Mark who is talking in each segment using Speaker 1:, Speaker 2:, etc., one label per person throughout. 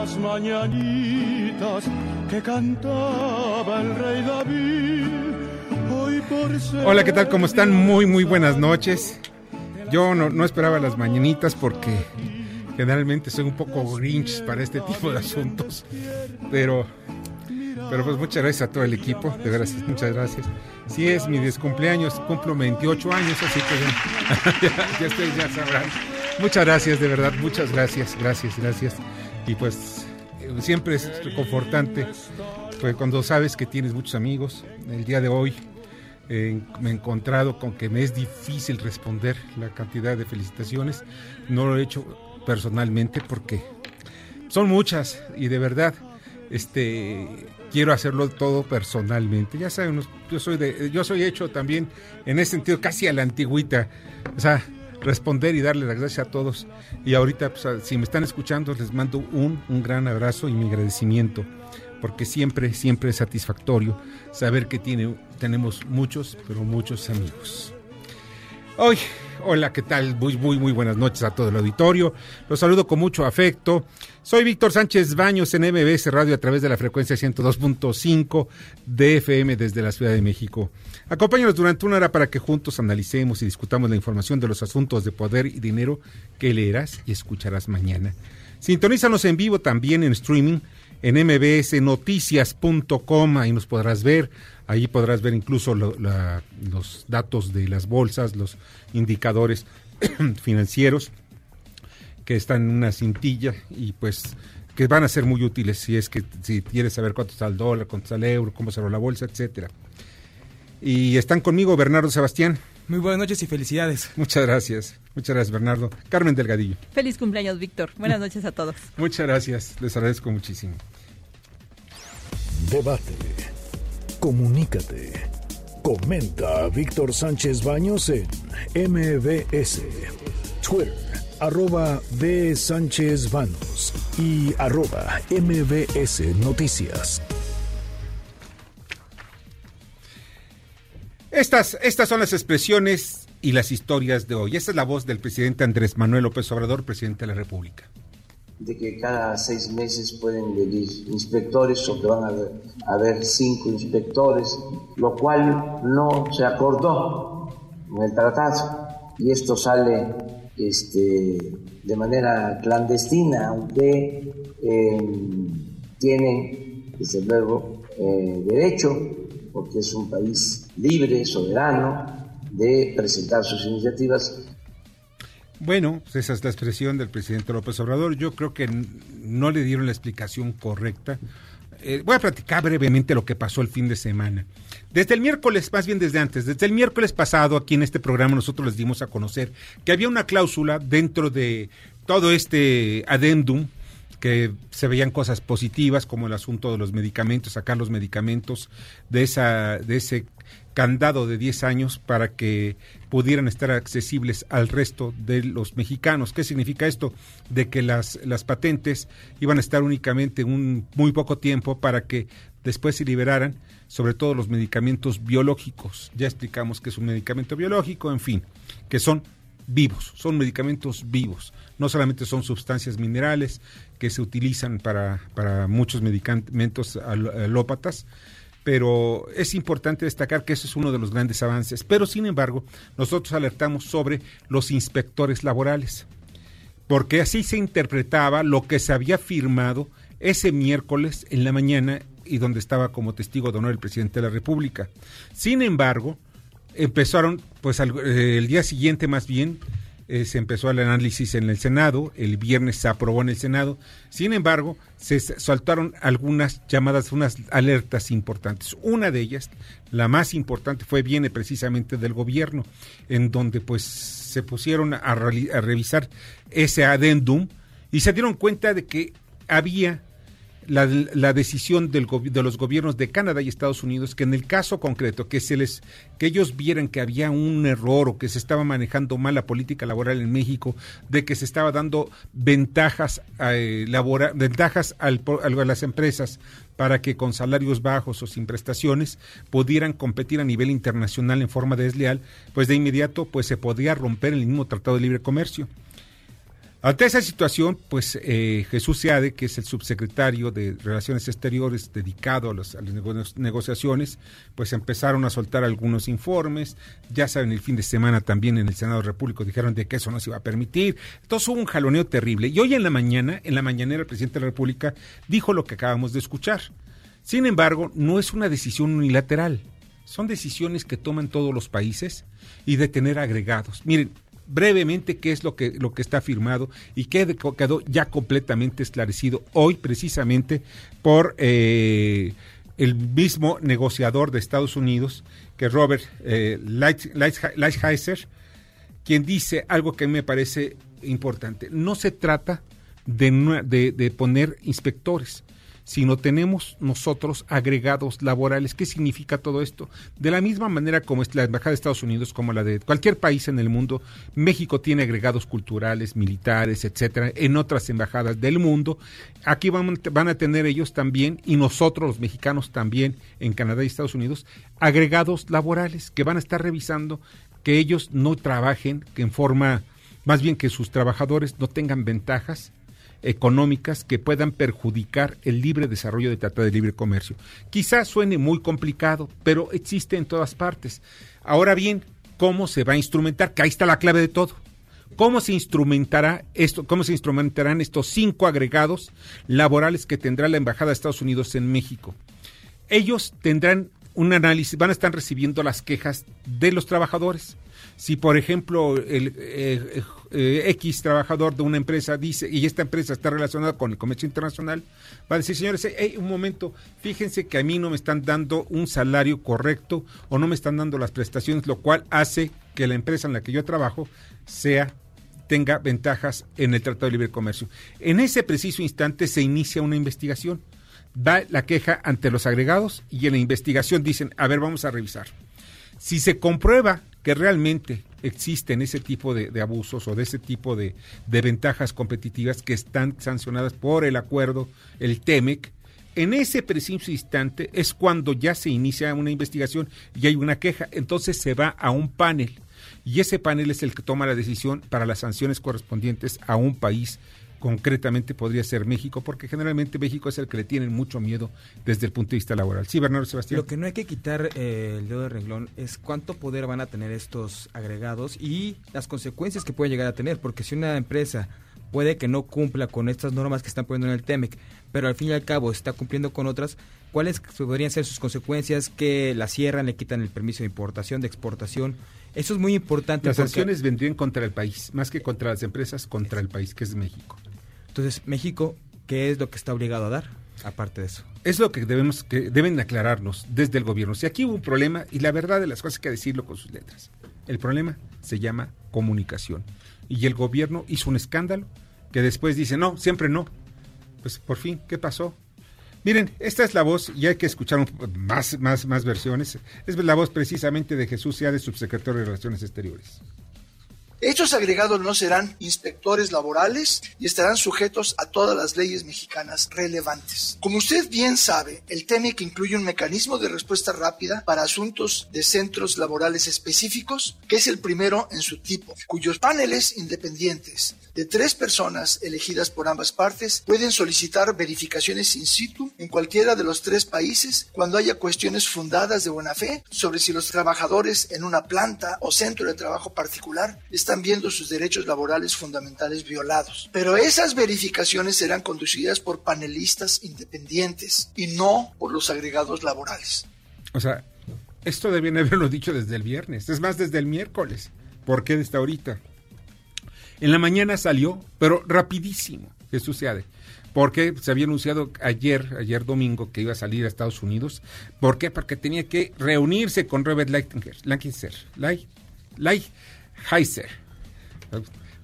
Speaker 1: Las mañanitas que cantaba el rey David. Hoy por ser
Speaker 2: Hola, ¿qué tal? ¿Cómo están? Muy, muy buenas noches. Yo no, no esperaba las mañanitas porque generalmente soy un poco grinch para este tipo de asuntos. Pero, pero pues muchas gracias a todo el equipo, de veras, muchas gracias. Sí es mi descumpleaños, cumplo 28 años, así que ya, ya ustedes ya sabrán. Muchas gracias, de verdad, muchas gracias, gracias, gracias. Y pues eh, siempre es confortante pues, cuando sabes que tienes muchos amigos. El día de hoy eh, me he encontrado con que me es difícil responder la cantidad de felicitaciones. No lo he hecho personalmente porque son muchas y de verdad este quiero hacerlo todo personalmente. Ya saben, yo soy de yo soy hecho también en ese sentido casi a la antigüita. O sea, responder y darle las gracias a todos. Y ahorita, pues, si me están escuchando, les mando un, un gran abrazo y mi agradecimiento, porque siempre, siempre es satisfactorio saber que tiene, tenemos muchos, pero muchos amigos. Hoy, hola, ¿qué tal? Muy, muy, muy buenas noches a todo el auditorio. Los saludo con mucho afecto. Soy Víctor Sánchez Baños en MBS Radio a través de la frecuencia 102.5 de FM desde la Ciudad de México. Acompáñanos durante una hora para que juntos analicemos y discutamos la información de los asuntos de poder y dinero que leerás y escucharás mañana. Sintonízanos en vivo también en streaming en mbsnoticias.com, ahí nos podrás ver, ahí podrás ver incluso lo, la, los datos de las bolsas, los indicadores financieros que están en una cintilla y pues que van a ser muy útiles si es que si quieres saber cuánto está el dólar, cuánto está el euro, cómo cerró la bolsa, etcétera. Y están conmigo Bernardo Sebastián.
Speaker 3: Muy buenas noches y felicidades.
Speaker 2: Muchas gracias. Muchas gracias, Bernardo. Carmen Delgadillo.
Speaker 4: Feliz cumpleaños, Víctor. Buenas noches a todos.
Speaker 2: Muchas gracias. Les agradezco muchísimo.
Speaker 5: Debate. Comunícate. Comenta a Víctor Sánchez Baños en MBS. Twitter, arroba B. Sánchez Baños y arroba MBS Noticias.
Speaker 2: Estas, estas son las expresiones y las historias de hoy. Esta es la voz del presidente Andrés Manuel López Obrador, presidente de la República.
Speaker 6: De que cada seis meses pueden venir inspectores o que van a haber, cinco inspectores, lo cual no se acordó en el tratado. Y esto sale este, de manera clandestina, aunque eh, tienen, desde luego, eh, derecho, porque es un país libre, soberano, de presentar sus iniciativas.
Speaker 2: Bueno, pues esa es la expresión del presidente López Obrador. Yo creo que no le dieron la explicación correcta. Eh, voy a platicar brevemente lo que pasó el fin de semana. Desde el miércoles, más bien desde antes, desde el miércoles pasado aquí en este programa nosotros les dimos a conocer que había una cláusula dentro de todo este adendum que se veían cosas positivas como el asunto de los medicamentos, sacar los medicamentos de esa de ese candado de 10 años para que pudieran estar accesibles al resto de los mexicanos. ¿Qué significa esto? De que las, las patentes iban a estar únicamente un muy poco tiempo para que después se liberaran, sobre todo los medicamentos biológicos. Ya explicamos que es un medicamento biológico, en fin, que son vivos, son medicamentos vivos. No solamente son sustancias minerales que se utilizan para, para muchos medicamentos alópatas, pero es importante destacar que eso es uno de los grandes avances. Pero, sin embargo, nosotros alertamos sobre los inspectores laborales, porque así se interpretaba lo que se había firmado ese miércoles en la mañana y donde estaba como testigo de honor el presidente de la República. Sin embargo, empezaron, pues al, eh, el día siguiente más bien, eh, se empezó el análisis en el Senado, el viernes se aprobó en el Senado, sin embargo, se saltaron algunas llamadas, unas alertas importantes. Una de ellas, la más importante, fue viene precisamente del gobierno, en donde pues se pusieron a, a revisar ese adendum y se dieron cuenta de que había la, la decisión del, de los gobiernos de Canadá y Estados Unidos que en el caso concreto que se les que ellos vieran que había un error o que se estaba manejando mal la política laboral en México de que se estaba dando ventajas eh, laboral, ventajas al, a las empresas para que con salarios bajos o sin prestaciones pudieran competir a nivel internacional en forma desleal, pues de inmediato pues se podía romper el mismo tratado de libre comercio. Ante esa situación, pues eh, Jesús Seade, que es el subsecretario de Relaciones Exteriores dedicado a, las negociaciones, pues empezaron a soltar algunos informes. Ya saben, el fin de semana también en el Senado Repúblico dijeron de que eso no se iba a permitir. Entonces hubo un jaloneo terrible. Y hoy en la mañana, en la mañanera, el presidente de la República dijo lo que acabamos de escuchar. Sin embargo, no es una decisión unilateral. Son decisiones que toman todos los países y de tener agregados. Miren, brevemente qué es lo que, lo que está firmado y qué quedó ya completamente esclarecido hoy precisamente por eh, el mismo negociador de Estados Unidos, que Robert eh, Lighthizer, quien dice algo que me parece importante. No se trata de, de poner inspectores, sino tenemos nosotros agregados laborales. ¿Qué significa todo esto? De la misma manera como la Embajada de Estados Unidos, como la de cualquier país en el mundo, México tiene agregados culturales, militares, etcétera, en otras embajadas del mundo. Aquí van, van a tener ellos también, y nosotros los mexicanos también, en Canadá y Estados Unidos, agregados laborales que van a estar revisando que ellos no trabajen que en forma, más bien que sus trabajadores no tengan ventajas económicas que puedan perjudicar el libre desarrollo del Tratado de Libre Comercio. Quizás suene muy complicado, pero existe en todas partes. Ahora bien, ¿cómo se va a instrumentar? Que ahí está la clave de todo. ¿Cómo se instrumentará esto, cómo se instrumentarán estos cinco agregados laborales que tendrá la Embajada de Estados Unidos en México? Ellos tendrán un análisis, van a estar recibiendo las quejas de los trabajadores. Si, por ejemplo, el eh, eh, X trabajador de una empresa dice, y esta empresa está relacionada con el comercio internacional, va a decir, señores, un momento, fíjense que a mí no me están dando un salario correcto o no me están dando las prestaciones, lo cual hace que la empresa en la que yo trabajo sea tenga ventajas en el Tratado de Libre Comercio. En ese preciso instante se inicia una investigación. Va la queja ante los agregados y en la investigación dicen, a ver, vamos a revisar. Si se comprueba que realmente existen ese tipo de, abusos o de ese tipo de, ventajas competitivas que están sancionadas por el acuerdo, el TEMEC, en ese preciso instante es cuando ya se inicia una investigación y hay una queja, entonces se va a un panel y ese panel es el que toma la decisión para las sanciones correspondientes a un país concretamente podría ser México, porque generalmente México es el que le tienen mucho miedo desde el punto de vista laboral. Sí, Bernardo Sebastián.
Speaker 3: Lo que no hay que quitar eh, el dedo de renglón es cuánto poder van a tener estos agregados y las consecuencias que puede llegar a tener, porque si una empresa puede que no cumpla con estas normas que están poniendo en el TEMEC, pero al fin y al cabo está cumpliendo con otras, ¿cuáles podrían ser sus consecuencias? Que la cierran, le quitan el permiso de importación, de exportación. Eso es muy importante.
Speaker 2: Las sanciones vendrían contra el país, más que contra las empresas, contra el país, que es México.
Speaker 3: Entonces, México, ¿qué es lo que está obligado a dar? Aparte de eso.
Speaker 2: Es lo que debemos que deben aclararnos desde el gobierno. Si aquí hubo un problema, y la verdad de las cosas hay que decirlo con sus letras. El problema se llama comunicación. Y el gobierno hizo un escándalo que después dice, no, siempre no. Pues por fin, ¿qué pasó? Miren, esta es la voz, y hay que escuchar más, más, más versiones. Es la voz precisamente de Jesús Sea, de subsecretario de Relaciones Exteriores.
Speaker 7: Hechos agregados no serán inspectores laborales y estarán sujetos a todas las leyes mexicanas relevantes. Como usted bien sabe, el TEMEC incluye un mecanismo de respuesta rápida para asuntos de centros laborales específicos, que es el primero en su tipo, cuyos paneles independientes de tres personas elegidas por ambas partes pueden solicitar verificaciones in situ en cualquiera de los tres países cuando haya cuestiones fundadas de buena fe sobre si los trabajadores en una planta o centro de trabajo particular están viendo sus derechos laborales fundamentales violados. Pero esas verificaciones serán conducidas por panelistas independientes y no por los agregados laborales.
Speaker 2: O sea, esto debían haberlo dicho desde el viernes, es más, desde el miércoles. ¿Por qué desde ahorita? En la mañana salió, pero rapidísimo, Jesús Seade. Porque se había anunciado ayer, ayer domingo, que iba a salir a Estados Unidos. ¿Por qué? Porque tenía que reunirse con Robert Lighthizer. Light, Heiser.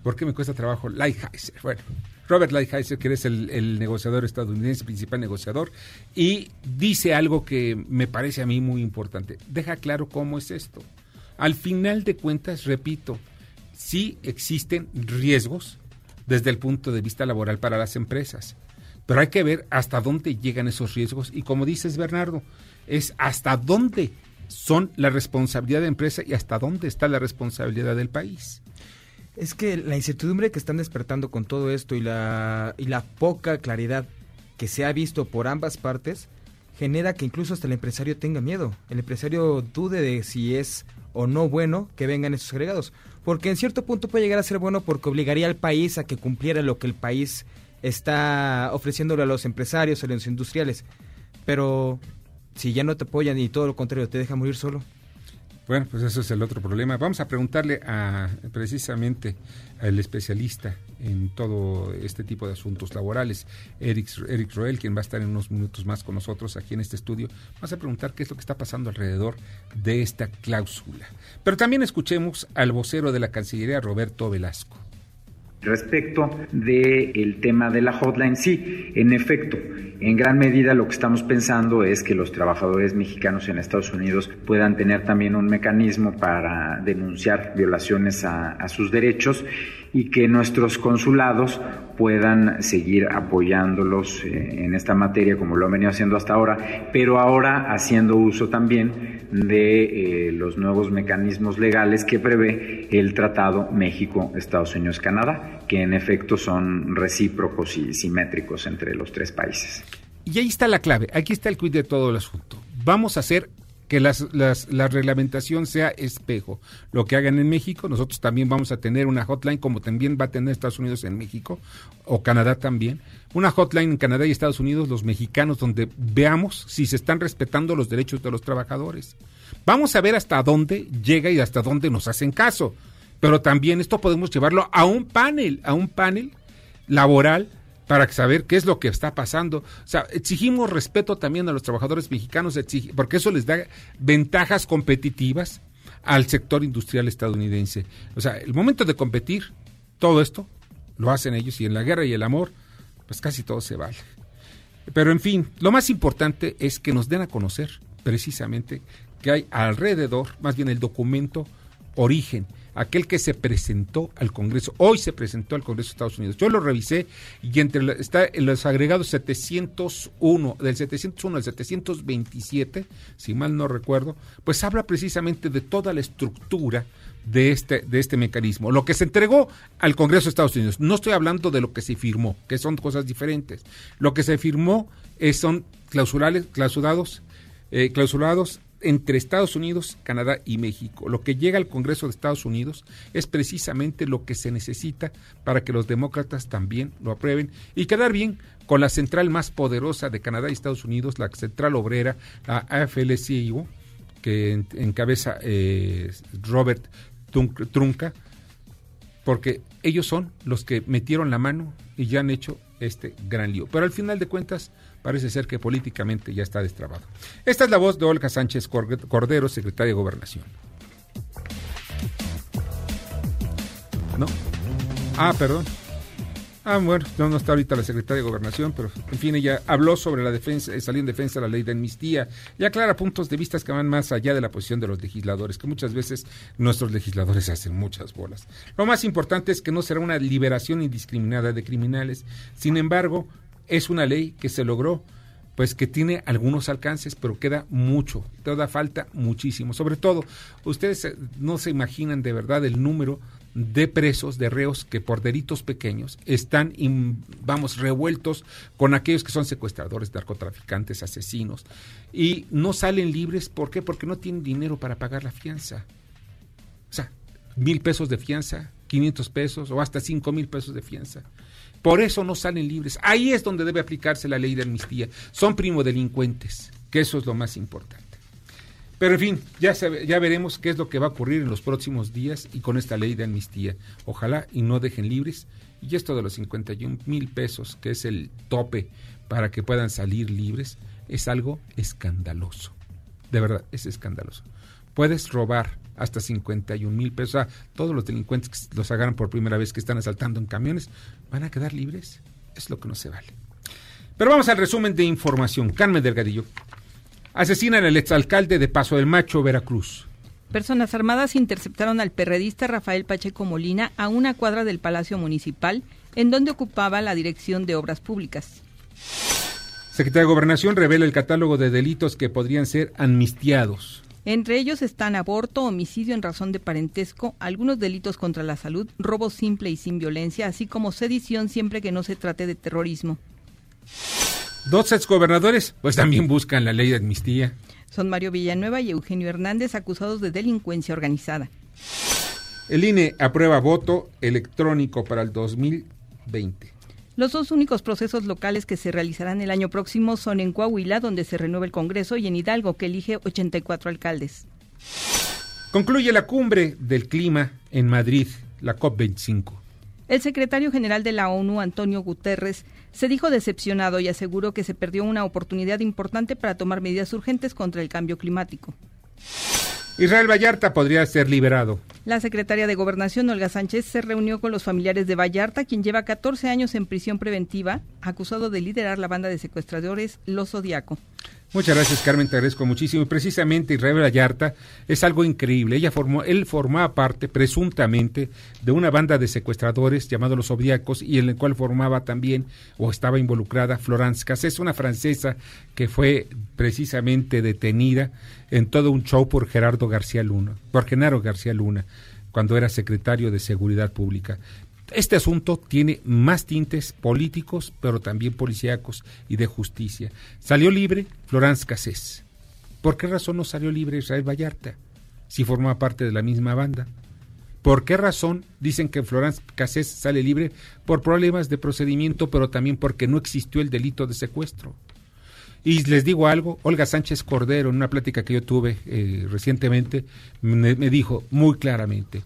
Speaker 2: ¿Por qué me cuesta trabajo Lighthizer? Bueno, Robert Lighthizer, que es el, negociador estadounidense, principal negociador, y dice algo que me parece a mí muy importante. Deja claro cómo es esto. Al final de cuentas, repito, sí existen riesgos desde el punto de vista laboral para las empresas, pero hay que ver hasta dónde llegan esos riesgos y como dices Bernardo, es hasta dónde son la responsabilidad de la empresa y hasta dónde está la responsabilidad del país.
Speaker 3: Es que la incertidumbre que están despertando con todo esto y la, y la poca claridad que se ha visto por ambas partes genera que incluso hasta el empresario tenga miedo. El empresario dude de si es o no bueno que vengan esos agregados. Porque en cierto punto puede llegar a ser bueno porque obligaría al país a que cumpliera lo que el país está ofreciéndole a los empresarios, a los industriales. Pero si ya no te apoyan y todo lo contrario, te deja morir solo.
Speaker 2: Bueno, pues eso es el otro problema. Vamos a preguntarle a precisamente al especialista en todo este tipo de asuntos laborales, Eric, Eric Roel, quien va a estar en unos minutos más con nosotros aquí en este estudio. Vamos a preguntar qué es lo que está pasando alrededor de esta cláusula. Pero también escuchemos al vocero de la Cancillería, Roberto Velasco.
Speaker 8: Respecto del tema de la hotline, sí, en efecto, en gran medida lo que estamos pensando es que los trabajadores mexicanos en Estados Unidos puedan tener también un mecanismo para denunciar violaciones a, a sus derechos y que nuestros consulados puedan seguir apoyándolos eh, en esta materia como lo han venido haciendo hasta ahora, pero ahora haciendo uso también de eh, los nuevos mecanismos legales que prevé el Tratado México-Estados Unidos-Canadá, que en efecto son recíprocos y simétricos entre los tres países.
Speaker 2: Y ahí está la clave, aquí está el quid de todo el asunto. Vamos a hacer que las, las, la reglamentación sea espejo. Lo que hagan en México, nosotros también vamos a tener una hotline, como también va a tener Estados Unidos en México, o Canadá también. Una hotline en Canadá y Estados Unidos, los mexicanos, donde veamos si se están respetando los derechos de los trabajadores. Vamos a ver hasta dónde llega y hasta dónde nos hacen caso. Pero también esto podemos llevarlo a un panel, a un panel laboral para saber qué es lo que está pasando. O sea, exigimos respeto también a los trabajadores mexicanos, porque eso les da ventajas competitivas al sector industrial estadounidense. O sea, el momento de competir, todo esto lo hacen ellos y en la guerra y el amor, pues casi todo se vale. Pero en fin, lo más importante es que nos den a conocer precisamente que hay alrededor, más bien el documento origen aquel que se presentó al Congreso, hoy se presentó al Congreso de Estados Unidos. Yo lo revisé y entre está en los agregados 701, del 701 al 727, si mal no recuerdo, pues habla precisamente de toda la estructura de este, de este mecanismo. Lo que se entregó al Congreso de Estados Unidos, no estoy hablando de lo que se firmó, que son cosas diferentes. Lo que se firmó es, son clausurados, eh, clausurados entre Estados Unidos, Canadá y México. Lo que llega al Congreso de Estados Unidos es precisamente lo que se necesita para que los demócratas también lo aprueben y quedar bien con la central más poderosa de Canadá y Estados Unidos, la central obrera, la AFL-CIO, que encabeza eh, Robert Trunca, porque ellos son los que metieron la mano y ya han hecho este gran lío. Pero al final de cuentas, parece ser que políticamente ya está destrabado. Esta es la voz de Olga Sánchez Cordero, secretaria de Gobernación. ¿No? Ah, perdón. Ah, bueno, no, está ahorita la secretaria de Gobernación, pero en fin, ella habló sobre la defensa, eh, salió en defensa de la ley de amnistía y aclara puntos de vista que van más allá de la posición de los legisladores, que muchas veces nuestros legisladores hacen muchas bolas. Lo más importante es que no será una liberación indiscriminada de criminales. Sin embargo, es una ley que se logró, pues que tiene algunos alcances, pero queda mucho, toda falta muchísimo. Sobre todo, ustedes eh, no se imaginan de verdad el número de presos, de reos que por delitos pequeños están, vamos, revueltos con aquellos que son secuestradores, narcotraficantes, asesinos, y no salen libres, ¿por qué? Porque no tienen dinero para pagar la fianza. O sea, mil pesos de fianza, 500 pesos o hasta cinco mil pesos de fianza. Por eso no salen libres. Ahí es donde debe aplicarse la ley de amnistía. Son primodelincuentes, que eso es lo más importante. Pero en fin, ya, ya veremos qué es lo que va a ocurrir en los próximos días y con esta ley de amnistía. Ojalá y no dejen libres. Y esto de los 51 mil pesos, que es el tope para que puedan salir libres, es algo escandaloso. De verdad, es escandaloso. Puedes robar hasta 51 mil pesos. O sea, todos los delincuentes que los agarran por primera vez que están asaltando en camiones van a quedar libres. Es lo que no se vale. Pero vamos al resumen de información. Carmen Delgadillo. Asesinan al exalcalde de Paso del Macho, Veracruz.
Speaker 4: Personas armadas interceptaron al perredista Rafael Pacheco Molina a una cuadra del Palacio Municipal, en donde ocupaba la Dirección de Obras Públicas.
Speaker 2: Secretaría de Gobernación revela el catálogo de delitos que podrían ser amnistiados.
Speaker 4: Entre ellos están aborto, homicidio en razón de parentesco, algunos delitos contra la salud, robo simple y sin violencia, así como sedición siempre que no se trate de terrorismo.
Speaker 2: Dos exgobernadores pues también buscan la ley de amnistía.
Speaker 4: Son Mario Villanueva y Eugenio Hernández acusados de delincuencia organizada.
Speaker 2: El INE aprueba voto electrónico para el 2020.
Speaker 4: Los dos únicos procesos locales que se realizarán el año próximo son en Coahuila, donde se renueva el Congreso, y en Hidalgo, que elige 84 alcaldes.
Speaker 2: Concluye la cumbre del clima en Madrid, la COP25.
Speaker 4: El secretario general de la ONU, Antonio Guterres, se dijo decepcionado y aseguró que se perdió una oportunidad importante para tomar medidas urgentes contra el cambio climático.
Speaker 2: Israel Vallarta podría ser liberado.
Speaker 4: La secretaria de Gobernación, Olga Sánchez, se reunió con los familiares de Vallarta, quien lleva 14 años en prisión preventiva, acusado de liderar la banda de secuestradores Los Zodiaco.
Speaker 2: Muchas gracias, Carmen, te agradezco muchísimo. Y precisamente Israel Vallarta es algo increíble. Ella formó, él formaba parte, presuntamente, de una banda de secuestradores llamado Los Zodiacos y en el cual formaba también, o estaba involucrada, Florence Cassés, una francesa que fue precisamente detenida en todo un show por Gerardo García Luna, por Genaro García Luna, cuando era secretario de Seguridad Pública. Este asunto tiene más tintes políticos, pero también policíacos y de justicia. Salió libre Florence Cassés. ¿Por qué razón no salió libre Israel Vallarta? Si forma parte de la misma banda. ¿Por qué razón dicen que Florence Cassés sale libre? Por problemas de procedimiento, pero también porque no existió el delito de secuestro. Y les digo algo, Olga Sánchez Cordero, en una plática que yo tuve eh, recientemente, me, me dijo muy claramente,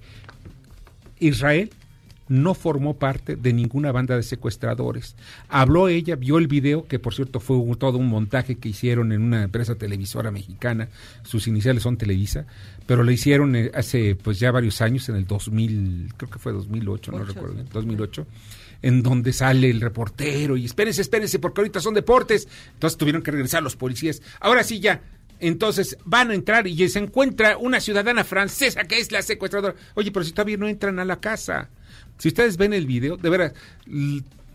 Speaker 2: Israel no formó parte de ninguna banda de secuestradores. Habló ella, vio el video, que por cierto fue un, todo un montaje que hicieron en una empresa televisora mexicana, sus iniciales son Televisa, pero lo hicieron eh, hace pues ya varios años, en el 2000, creo que fue 2008, no recuerdo bien, 2008 en donde sale el reportero y espérense, espérense, porque ahorita son deportes. Entonces tuvieron que regresar los policías. Ahora sí ya, entonces van a entrar y se encuentra una ciudadana francesa que es la secuestradora. Oye, pero si todavía no entran a la casa. Si ustedes ven el video, de veras,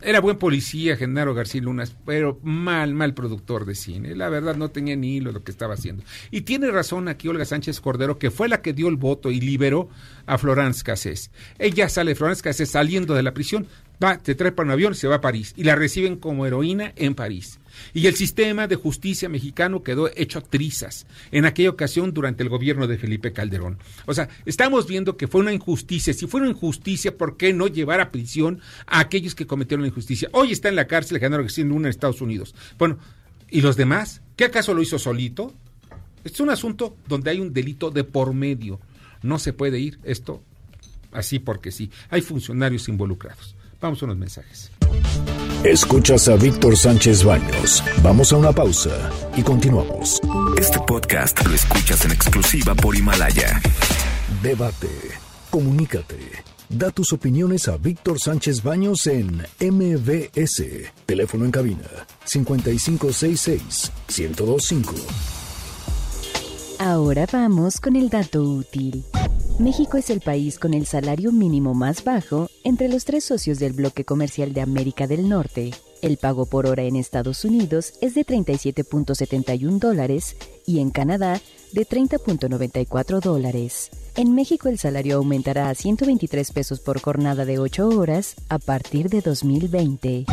Speaker 2: era buen policía Genaro García Lunas, pero mal, mal productor de cine. La verdad no tenía ni hilo lo que estaba haciendo. Y tiene razón aquí Olga Sánchez Cordero, que fue la que dio el voto y liberó a Florence Cassés. Ella sale, Florence Cassés, saliendo de la prisión, va, te trae para un avión, se va a París. Y la reciben como heroína en París. Y el sistema de justicia mexicano quedó hecho trizas en aquella ocasión durante el gobierno de Felipe Calderón. O sea, estamos viendo que fue una injusticia. Si fue una injusticia, ¿por qué no llevar a prisión a aquellos que cometieron la injusticia? Hoy está en la cárcel Genaro García Luna en Estados Unidos. Bueno, ¿y los demás? ¿Qué acaso lo hizo solito? Es un asunto donde hay un delito de por medio. No se puede ir esto así porque sí. Hay funcionarios involucrados. Vamos a unos mensajes.
Speaker 5: Escuchas a Víctor Sánchez Baños. Vamos a una pausa y continuamos.
Speaker 9: Este podcast lo escuchas en exclusiva por Himalaya.
Speaker 5: Debate, comunícate, da tus opiniones a Víctor Sánchez Baños en MBS. Teléfono en cabina 5566 1025.
Speaker 10: Ahora vamos con el dato útil. México es el país con el salario mínimo más bajo entre los tres socios del bloque comercial de América del Norte. El pago por hora en Estados Unidos es de 37.71 dólares y en Canadá de 30.94 dólares. En México el salario aumentará a 123 pesos por jornada de 8 horas a partir de 2020.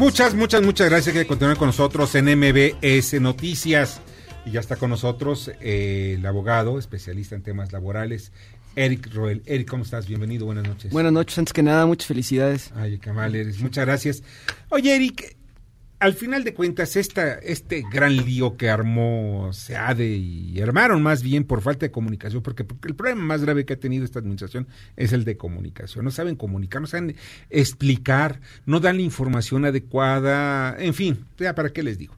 Speaker 2: Muchas, muchas, muchas gracias que continuar con nosotros en MBS Noticias. Y ya está con nosotros eh, el abogado, especialista en temas laborales, Eric Roel. Eric, ¿cómo estás? Bienvenido, buenas noches.
Speaker 11: Buenas noches, antes que nada, muchas felicidades.
Speaker 2: Ay, qué mal eres, muchas gracias. Oye, Eric, al final de cuentas, esta, este gran lío que armó SEADE y armaron más bien por falta de comunicación, porque, porque, el problema más grave que ha tenido esta administración es el de comunicación. No saben comunicar, no saben explicar, no dan la información adecuada, en fin, ya para qué les digo.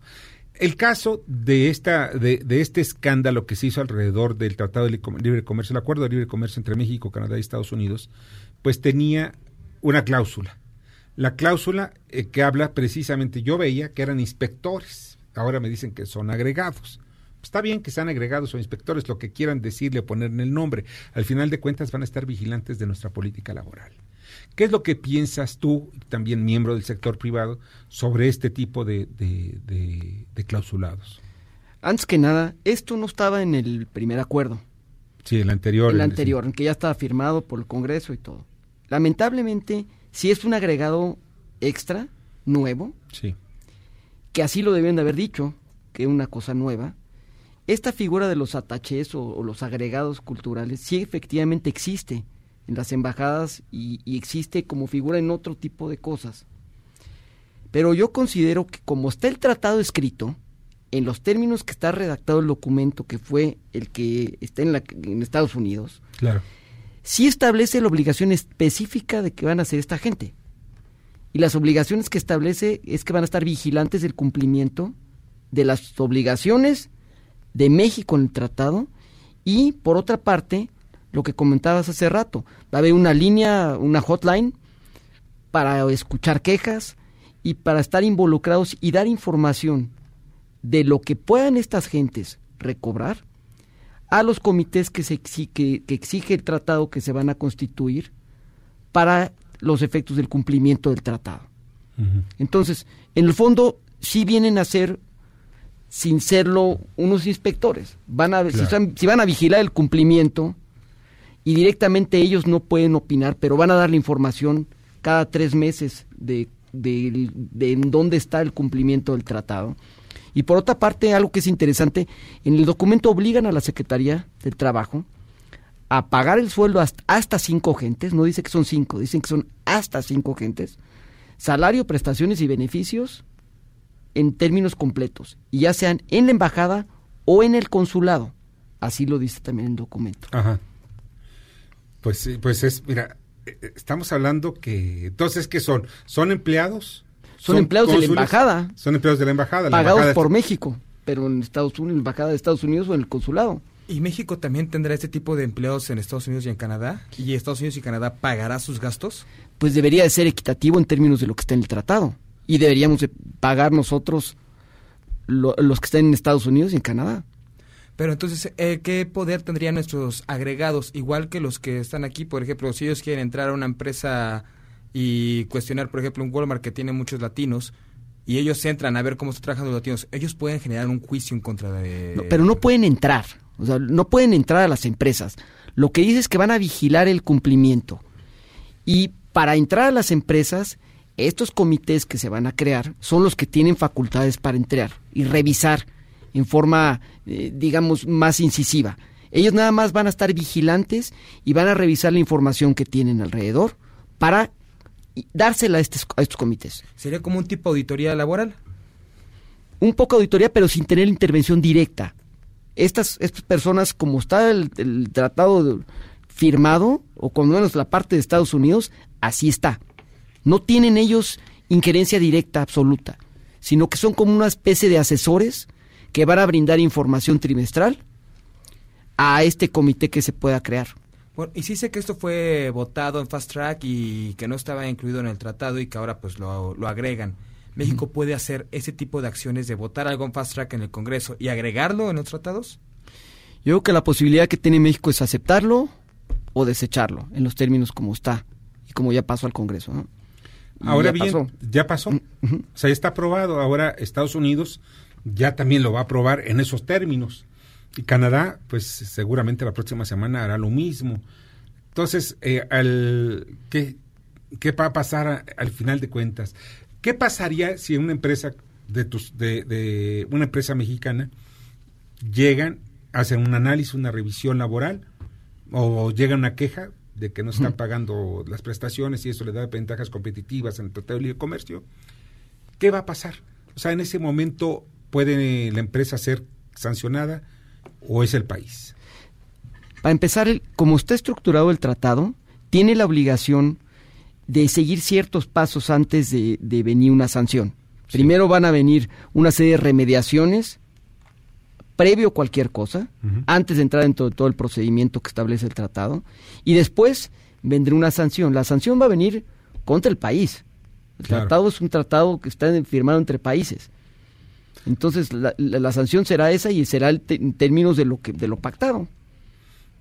Speaker 2: El caso de, esta, de, de este escándalo que se hizo alrededor del Tratado de Libre Comercio, el Acuerdo de Libre Comercio entre México, Canadá y Estados Unidos, pues tenía una cláusula la cláusula eh, que habla precisamente, yo veía que eran inspectores, ahora me dicen que son agregados. Está bien que sean agregados o inspectores, lo que quieran decirle o poner en el nombre. Al final de cuentas van a estar vigilantes de nuestra política laboral. ¿Qué es lo que piensas tú, también miembro del sector privado, sobre este tipo de, de, clausulados?
Speaker 11: Antes que nada, esto no estaba en el primer acuerdo.
Speaker 2: Sí, el anterior.
Speaker 11: El anterior, en que ya estaba firmado por el Congreso y todo. Lamentablemente, si es un agregado extra, nuevo,
Speaker 2: sí.
Speaker 11: que así lo debían de haber dicho, que es una cosa nueva, esta figura de los ataches o, los agregados culturales sí efectivamente existe en las embajadas y, y, existe como figura en otro tipo de cosas. Pero yo considero que como está el tratado escrito, en los términos que está redactado el documento, que fue el que está en, la, en Estados Unidos,
Speaker 2: claro
Speaker 11: sí establece la obligación específica de que van a hacer esta gente. Y las obligaciones que establece es que van a estar vigilantes del cumplimiento de las obligaciones de México en el tratado y, por otra parte, lo que comentabas hace rato, va a haber una línea, una hotline para escuchar quejas y para estar involucrados y dar información de lo que puedan estas gentes recobrar a los comités que, se exige, que exige el tratado que se van a constituir para los efectos del cumplimiento del tratado. Entonces, en el fondo, sí vienen a ser, sin serlo, unos inspectores. Van a, si, van a vigilar el cumplimiento y directamente ellos no pueden opinar, pero van a dar la información cada tres meses de, de, de en dónde está el cumplimiento del tratado. Y por otra parte, algo que es interesante, en el documento obligan a la Secretaría del Trabajo a pagar el sueldo hasta, cinco gentes, no dice que son cinco, dicen que son hasta cinco gentes, salario, prestaciones y beneficios en términos completos, y ya sean en la embajada o en el consulado. Así lo dice también el documento.
Speaker 2: Ajá. Pues, pues es, mira, eh, eh, estamos hablando que, entonces, ¿qué son? ¿Son empleados?
Speaker 11: Son, empleados de la embajada.
Speaker 2: Son empleados de la embajada.
Speaker 11: pagados por México, pero en Estados Unidos, en la embajada de Estados Unidos o en el consulado.
Speaker 3: ¿Y México también tendrá este tipo de empleos en Estados Unidos y en Canadá? ¿Y Estados Unidos y Canadá pagará sus gastos?
Speaker 11: Pues debería de ser equitativo en términos de lo que está en el tratado. Y deberíamos de pagar nosotros los que están en Estados Unidos y en Canadá.
Speaker 3: Pero entonces, eh, ¿qué poder tendrían nuestros agregados? Igual que los que están aquí, por ejemplo, si ellos quieren entrar a una empresa y cuestionar, por ejemplo, un Walmart que tiene muchos latinos y ellos entran a ver cómo están trabajando los latinos, ellos pueden generar un juicio en contra de...
Speaker 11: pero no pueden entrar, o sea, no pueden entrar a las empresas. Lo que dice es que van a vigilar el cumplimiento. Y para entrar a las empresas, estos comités que se van a crear son los que tienen facultades para entrar y revisar en forma, eh, digamos, más incisiva. Ellos nada más van a estar vigilantes y van a revisar la información que tienen alrededor para dársela a estos, a estos comités.
Speaker 3: ¿Sería como un tipo de auditoría laboral?
Speaker 11: Un poco auditoría, pero sin tener intervención directa. Estas, estas personas, como está el, tratado firmado, o con menos la parte de Estados Unidos, así está. No tienen ellos injerencia directa absoluta, sino que son como una especie de asesores que van a brindar información trimestral a este comité que se pueda crear.
Speaker 3: Bueno, y sí sé que esto fue votado en Fast Track y que no estaba incluido en el tratado y que ahora pues lo, lo agregan. ¿México puede hacer ese tipo de acciones de votar algo en Fast Track en el Congreso y agregarlo en los tratados?
Speaker 11: Yo creo que la posibilidad que tiene México es aceptarlo o desecharlo en los términos como está y como ya pasó al Congreso.
Speaker 2: Ahora bien, ya pasó. O sea, ya está aprobado. Ahora Estados Unidos ya también lo va a aprobar en esos términos. Y Canadá, pues seguramente la próxima semana hará lo mismo. Entonces, eh, al, ¿qué, ¿qué va a pasar al final de cuentas? ¿Qué pasaría si una empresa de, tus, de, de una empresa mexicana llegan, hacen un análisis, una revisión laboral o llega una queja de que no están pagando las prestaciones y eso le da ventajas competitivas en el Tratado de Libre Comercio? ¿Qué va a pasar? O sea, en ese momento puede la empresa ser sancionada o es el país.
Speaker 11: Para empezar, como está estructurado el tratado, tiene la obligación de seguir ciertos pasos antes de, venir una sanción. Primero van a venir una serie de remediaciones previo a cualquier cosa, antes de entrar en todo, todo, el procedimiento que establece el tratado, y después vendrá una sanción. La sanción va a venir contra el país. El tratado es un tratado que está firmado entre países. Entonces la, la, sanción será esa y será en términos de lo que de lo pactado.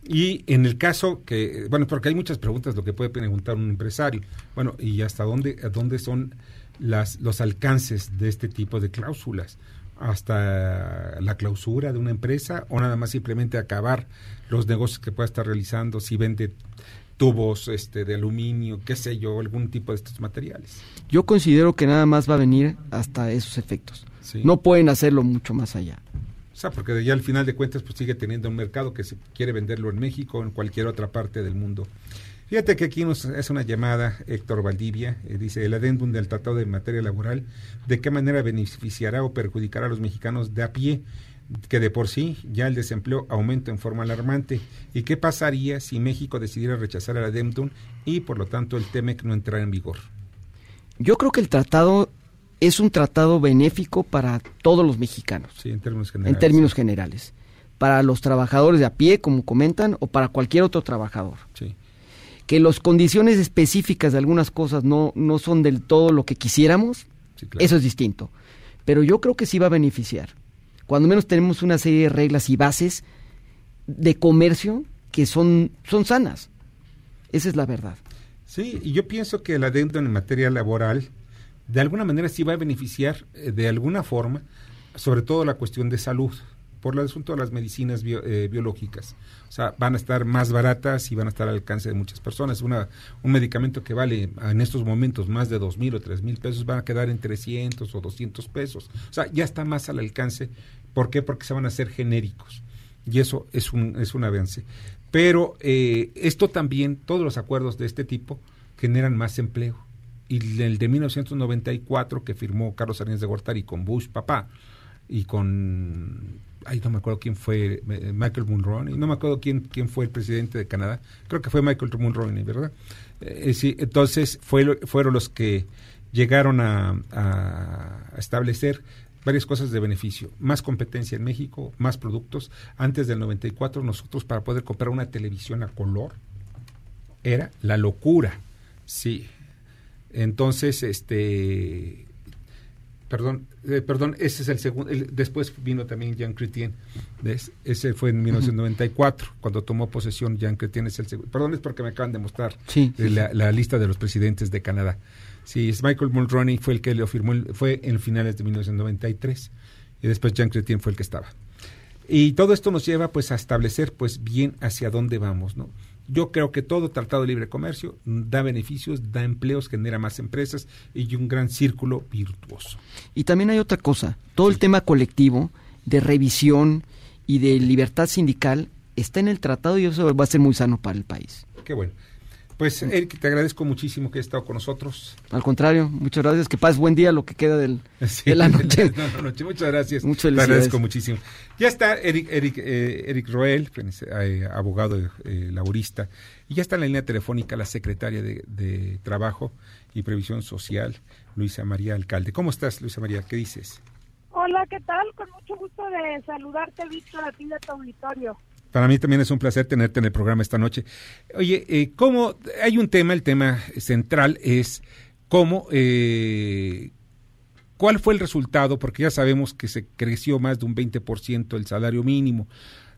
Speaker 2: Y en el caso que, bueno, porque hay muchas preguntas lo que puede preguntar un empresario. Bueno, ¿y hasta dónde, dónde son las, los alcances de este tipo de cláusulas? ¿Hasta la clausura de una empresa o nada más simplemente acabar los negocios que pueda estar realizando si vende tubos este, de aluminio, qué sé yo, algún tipo de estos materiales?
Speaker 11: Yo considero que nada más va a venir hasta esos efectos. No pueden hacerlo mucho más allá.
Speaker 2: O sea, porque ya al final de cuentas pues sigue teniendo un mercado que se quiere venderlo en México o en cualquier otra parte del mundo. Fíjate que aquí nos hace una llamada Héctor Valdivia, eh, dice el adendum del Tratado de Materia Laboral, ¿de qué manera beneficiará o perjudicará a los mexicanos de a pie? que de por sí ya el desempleo aumenta en forma alarmante. ¿Y qué pasaría si México decidiera rechazar el adendum y por lo tanto el TEMEC no entrara en vigor?
Speaker 11: Yo creo que el tratado es un tratado benéfico para todos los mexicanos.
Speaker 2: Sí, en términos generales.
Speaker 11: En términos generales. Para los trabajadores de a pie, como comentan, o para cualquier otro trabajador.
Speaker 2: Sí.
Speaker 11: Que las condiciones específicas de algunas cosas no, no son del todo lo que quisiéramos, eso es distinto. Pero yo creo que sí va a beneficiar. Cuando menos tenemos una serie de reglas y bases de comercio que son, son sanas. Esa es la verdad.
Speaker 2: Sí, y yo pienso que la deuda en materia laboral de alguna manera sí va a beneficiar eh, de alguna forma, sobre todo la cuestión de salud, por el asunto de las medicinas eh, biológicas. O sea, van a estar más baratas y van a estar al alcance de muchas personas. Una, un medicamento que vale en estos momentos más de dos mil o tres mil pesos van a quedar en 300 o 200 pesos. O sea, ya está más al alcance. ¿Por qué? Porque se van a hacer genéricos. Y eso es un, es un avance. Pero eh, esto también, todos los acuerdos de este tipo generan más empleo y el de 1994 que firmó Carlos Salinas de Gortari con Bush papá y con ay no me acuerdo quién fue eh, Michael Mulroney no me acuerdo quién quién fue el presidente de Canadá. Creo que fue Michael Mulroney verdad eh, eh, sí entonces fue, fueron los que llegaron a, a, establecer varias cosas de beneficio. Más competencia en México más productos. Antes del 94 nosotros para poder comprar una televisión a color era la locura. Sí entonces, este, perdón, eh, perdón, ese es el segundo, después vino también Jean Chrétien, ese fue en 1994, cuando tomó posesión Jean Chrétien, es el segundo, perdón, es porque me acaban de mostrar la, lista de los presidentes de Canadá. Sí, es Michael Mulroney fue el que lo firmó, fue en finales de 1993, y después Jean Chrétien fue el que estaba. Y todo esto nos lleva pues a establecer pues bien hacia dónde vamos, ¿no? Yo creo que todo tratado de libre comercio da beneficios, da empleos, genera más empresas y un gran círculo virtuoso.
Speaker 11: Y también hay otra cosa, todo el tema colectivo de revisión y de libertad sindical está en el tratado y eso va a ser muy sano para el país.
Speaker 2: Qué bueno. Pues Eric, te agradezco muchísimo que hayas estado con nosotros.
Speaker 11: Al contrario, muchas gracias. Que pases buen día lo que queda del, de la noche.
Speaker 2: Muchas gracias. Muchas Te agradezco muchísimo. Ya está Eric, Eric, eh, Eric Roel, eh, abogado eh, laborista, y ya está en la línea telefónica la secretaria de, de Trabajo y Previsión Social, Luisa María Alcalde. ¿Cómo estás, Luisa María? ¿Qué dices?
Speaker 12: Hola, ¿qué tal? Con mucho gusto de saludarte, Víctor, a ti de tu auditorio.
Speaker 2: Para mí también es un placer tenerte en el programa esta noche. Oye, eh, ¿cómo? Hay un tema, el tema central es cómo, eh, ¿cuál fue el resultado? Porque ya sabemos que se creció más de un 20% el salario mínimo.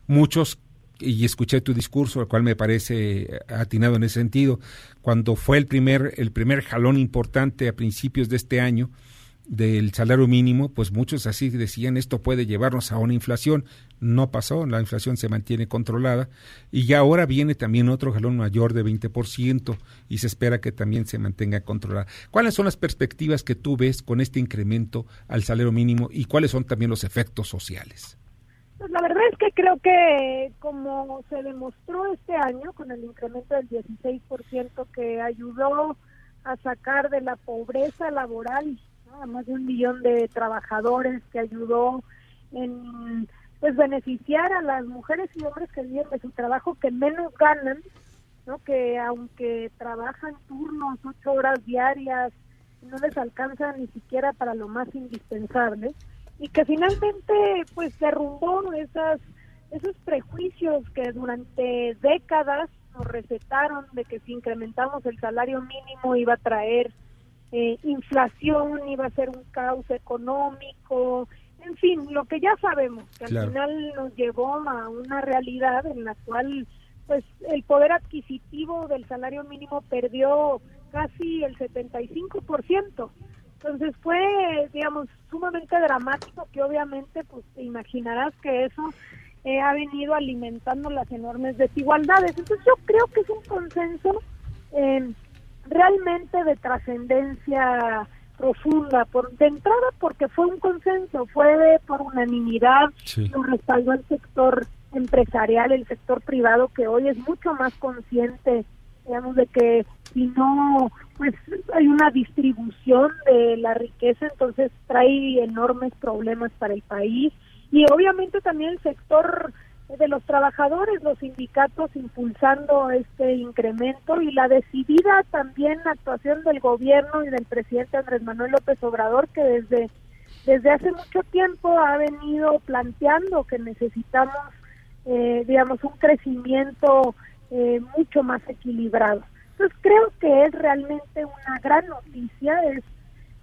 Speaker 2: Muchos, y escuché tu discurso, el cual me parece atinado en ese sentido, cuando fue el primer, el primer jalón importante a principios de este año, del salario mínimo, pues muchos así decían esto puede llevarnos a una inflación. No pasó, la inflación se mantiene controlada y ya ahora viene también otro jalón mayor de 20% y se espera que también se mantenga controlada. ¿Cuáles son las perspectivas que tú ves con este incremento al salario mínimo y cuáles son también los efectos sociales?
Speaker 12: Pues la verdad es que creo que como se demostró este año con el incremento del 16% que ayudó a sacar de la pobreza laboral a más de un millón de trabajadores, que ayudó en pues beneficiar a las mujeres y hombres que viven de su trabajo que menos ganan, ¿no? que aunque trabajan turnos, ocho horas diarias, no les alcanza ni siquiera para lo más indispensable, y que finalmente pues derrumbó esas esos prejuicios que durante décadas nos recetaron de que si incrementamos el salario mínimo iba a traer eh, inflación, iba a ser un caos económico, en fin, lo que ya sabemos, que al final nos llevó a una realidad en la cual pues el poder adquisitivo del salario mínimo perdió casi el 75%. Entonces fue, digamos, sumamente dramático que obviamente, pues te imaginarás que eso eh, ha venido alimentando las enormes desigualdades. Entonces yo creo que es un consenso eh, realmente de trascendencia profunda, por de entrada porque fue un consenso, fue por unanimidad, lo respaldó el sector empresarial, el sector privado que hoy es mucho más consciente, digamos, de que si no, pues hay una distribución de la riqueza, entonces trae enormes problemas para el país. Y obviamente también el sector de los trabajadores, los sindicatos impulsando este incremento y la decidida también actuación del gobierno y del presidente Andrés Manuel López Obrador que desde desde hace mucho tiempo ha venido planteando que necesitamos eh, digamos un crecimiento eh, mucho más equilibrado. Entonces creo que es realmente una gran noticia, es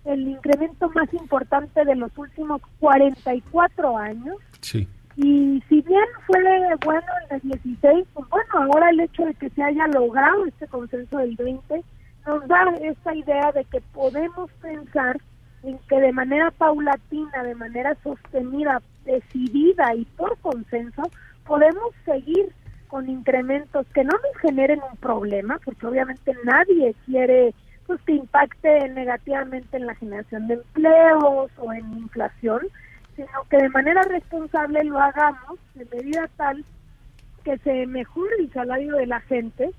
Speaker 12: el incremento más importante de los últimos 44 años.
Speaker 2: Sí
Speaker 12: y si bien fue bueno en el 16, pues bueno, ahora el hecho de que se haya logrado este consenso del 20 nos da esta idea de que podemos pensar en que de manera paulatina, de manera sostenida, decidida y por consenso, podemos seguir con incrementos que no nos generen un problema, porque obviamente nadie quiere pues, que impacte negativamente en la generación de empleos o en inflación, sino que de manera responsable lo hagamos de medida tal que se mejore el salario de la gente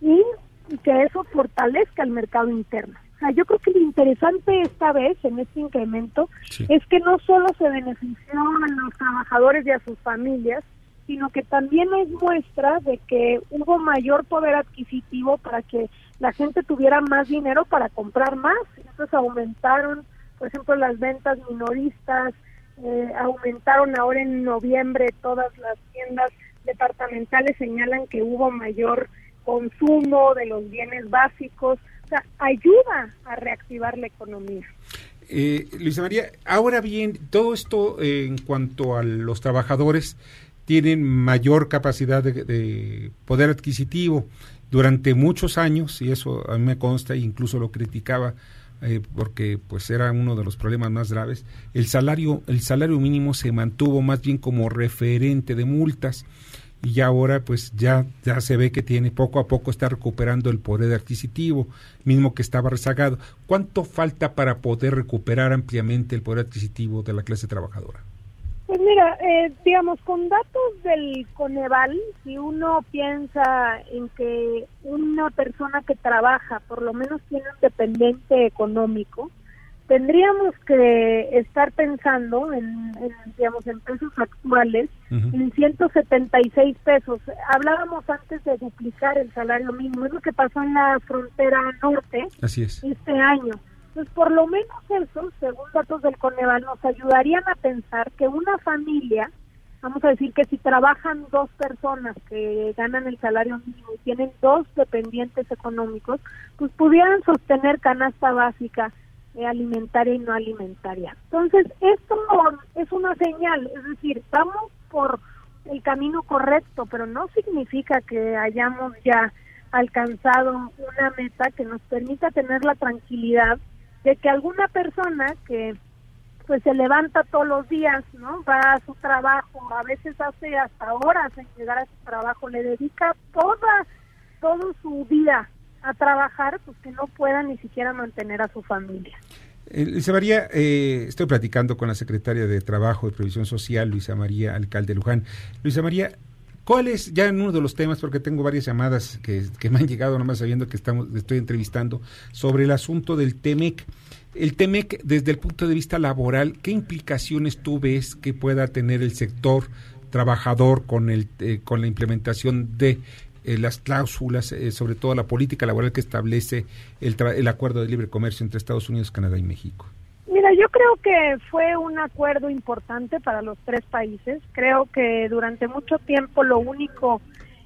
Speaker 12: y, que eso fortalezca el mercado interno. O sea, yo creo que lo interesante esta vez en este incremento es que no solo se benefició a los trabajadores y a sus familias, sino que también es muestra de que hubo mayor poder adquisitivo para que la gente tuviera más dinero para comprar más. Entonces aumentaron, por ejemplo, las ventas minoristas, eh, aumentaron ahora en noviembre todas las tiendas departamentales señalan que hubo mayor consumo de los bienes básicos, o sea, ayuda a reactivar la economía.
Speaker 2: Eh, Luisa María, ahora bien, todo esto eh, en cuanto a los trabajadores tienen mayor capacidad de, de, poder adquisitivo durante muchos años, y eso a mí me consta, incluso lo criticaba eh, porque pues era uno de los problemas más graves, el salario, el salario mínimo se mantuvo más bien como referente de multas y ahora pues ya, ya se ve que tiene poco a poco está recuperando el poder adquisitivo, mismo que estaba rezagado. ¿Cuánto falta para poder recuperar ampliamente el poder adquisitivo de la clase trabajadora?
Speaker 12: Pues mira, eh, digamos, con datos del Coneval, si uno piensa en que una persona que trabaja por lo menos tiene un dependiente económico, tendríamos que estar pensando en, digamos, en pesos actuales, en 176 pesos. Hablábamos antes de duplicar el salario mínimo, es lo que pasó en la frontera norte este año pues por lo menos eso, según datos del Coneval, nos ayudarían a pensar que una familia, vamos a decir que si trabajan dos personas que ganan el salario mínimo y tienen dos dependientes económicos, pues pudieran sostener canasta básica eh, alimentaria y no alimentaria. Entonces, esto es una señal, es decir, vamos por el camino correcto, pero no significa que hayamos ya alcanzado una meta que nos permita tener la tranquilidad de que alguna persona que pues se levanta todos los días, ¿no? Va a su trabajo, a veces hace hasta horas en llegar a su trabajo, le dedica toda, toda su vida a trabajar, pues que no pueda ni siquiera mantener a su familia.
Speaker 2: Eh, Luisa María, eh, estoy platicando con la secretaria de Trabajo y Previsión Social, Luisa María Alcalde Luján. Luisa María, ¿cuál es, ya en uno de los temas, porque tengo varias llamadas que, me han llegado nomás sabiendo que estamos, estoy entrevistando, sobre el asunto del TEMEC? El TEMEC, desde el punto de vista laboral, ¿qué implicaciones tú ves que pueda tener el sector trabajador con, el, eh, con la implementación de eh, las cláusulas, eh, sobre todo la política laboral que establece el, el acuerdo de libre comercio entre Estados Unidos, Canadá y México?
Speaker 12: Mira, yo creo que fue un acuerdo importante para los tres países. Creo que durante mucho tiempo lo único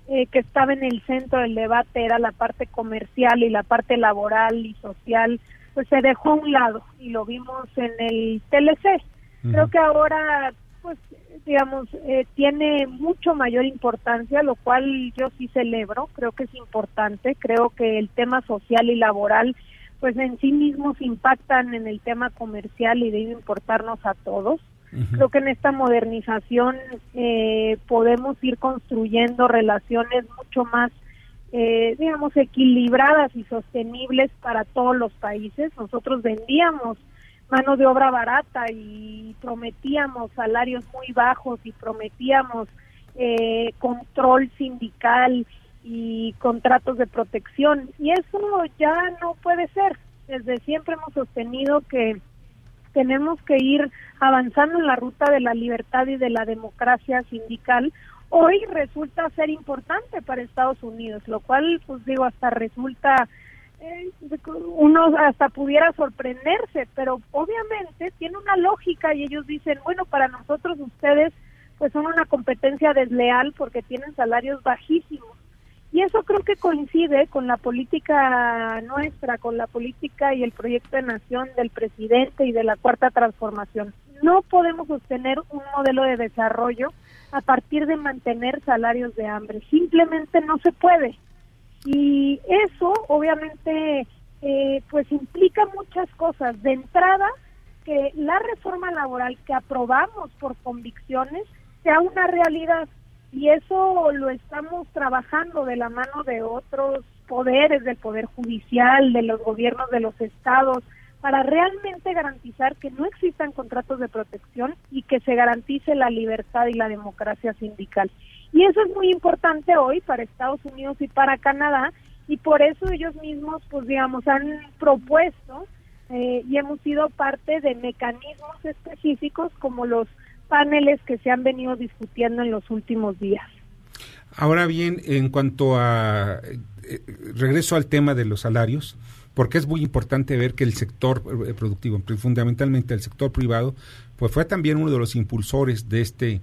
Speaker 12: eh, que estaba en el centro del debate era la parte comercial y la parte laboral y social, pues se dejó a un lado y lo vimos en el TLC. Creo que ahora, pues, digamos, eh, tiene mucho mayor importancia, lo cual yo sí celebro, creo que es importante, creo que el tema social y laboral pues en sí mismos impactan en el tema comercial y debe importarnos a todos. Creo que en esta modernización eh, podemos ir construyendo relaciones mucho más, eh, digamos, equilibradas y sostenibles para todos los países. Nosotros vendíamos mano de obra barata y prometíamos salarios muy bajos y prometíamos eh, control sindical y contratos de protección. Y eso ya no puede ser. Desde siempre hemos sostenido que tenemos que ir avanzando en la ruta de la libertad y de la democracia sindical. Hoy resulta ser importante para Estados Unidos, lo cual, pues digo, hasta resulta, eh, uno hasta pudiera sorprenderse, pero obviamente tiene una lógica y ellos dicen, bueno, para nosotros ustedes pues son una competencia desleal porque tienen salarios bajísimos y eso creo que coincide con la política nuestra, con la política y el proyecto de nación del presidente y de la cuarta transformación. No podemos sostener un modelo de desarrollo a partir de mantener salarios de hambre. Simplemente no se puede. Y eso obviamente eh, pues implica muchas cosas. De entrada, que la reforma laboral que aprobamos por convicciones sea una realidad y eso lo estamos trabajando de la mano de otros poderes, del Poder Judicial, de los gobiernos de los estados, para realmente garantizar que no existan contratos de protección y que se garantice la libertad y la democracia sindical. Y eso es muy importante hoy para Estados Unidos y para Canadá, y por eso ellos mismos, pues digamos, han propuesto eh, y hemos sido parte de mecanismos específicos como los paneles que se han venido discutiendo en los últimos días.
Speaker 2: Ahora bien, en cuanto a eh, regreso al tema de los salarios, porque es muy importante ver que el sector eh, productivo, fundamentalmente el sector privado, pues fue también uno de los impulsores de este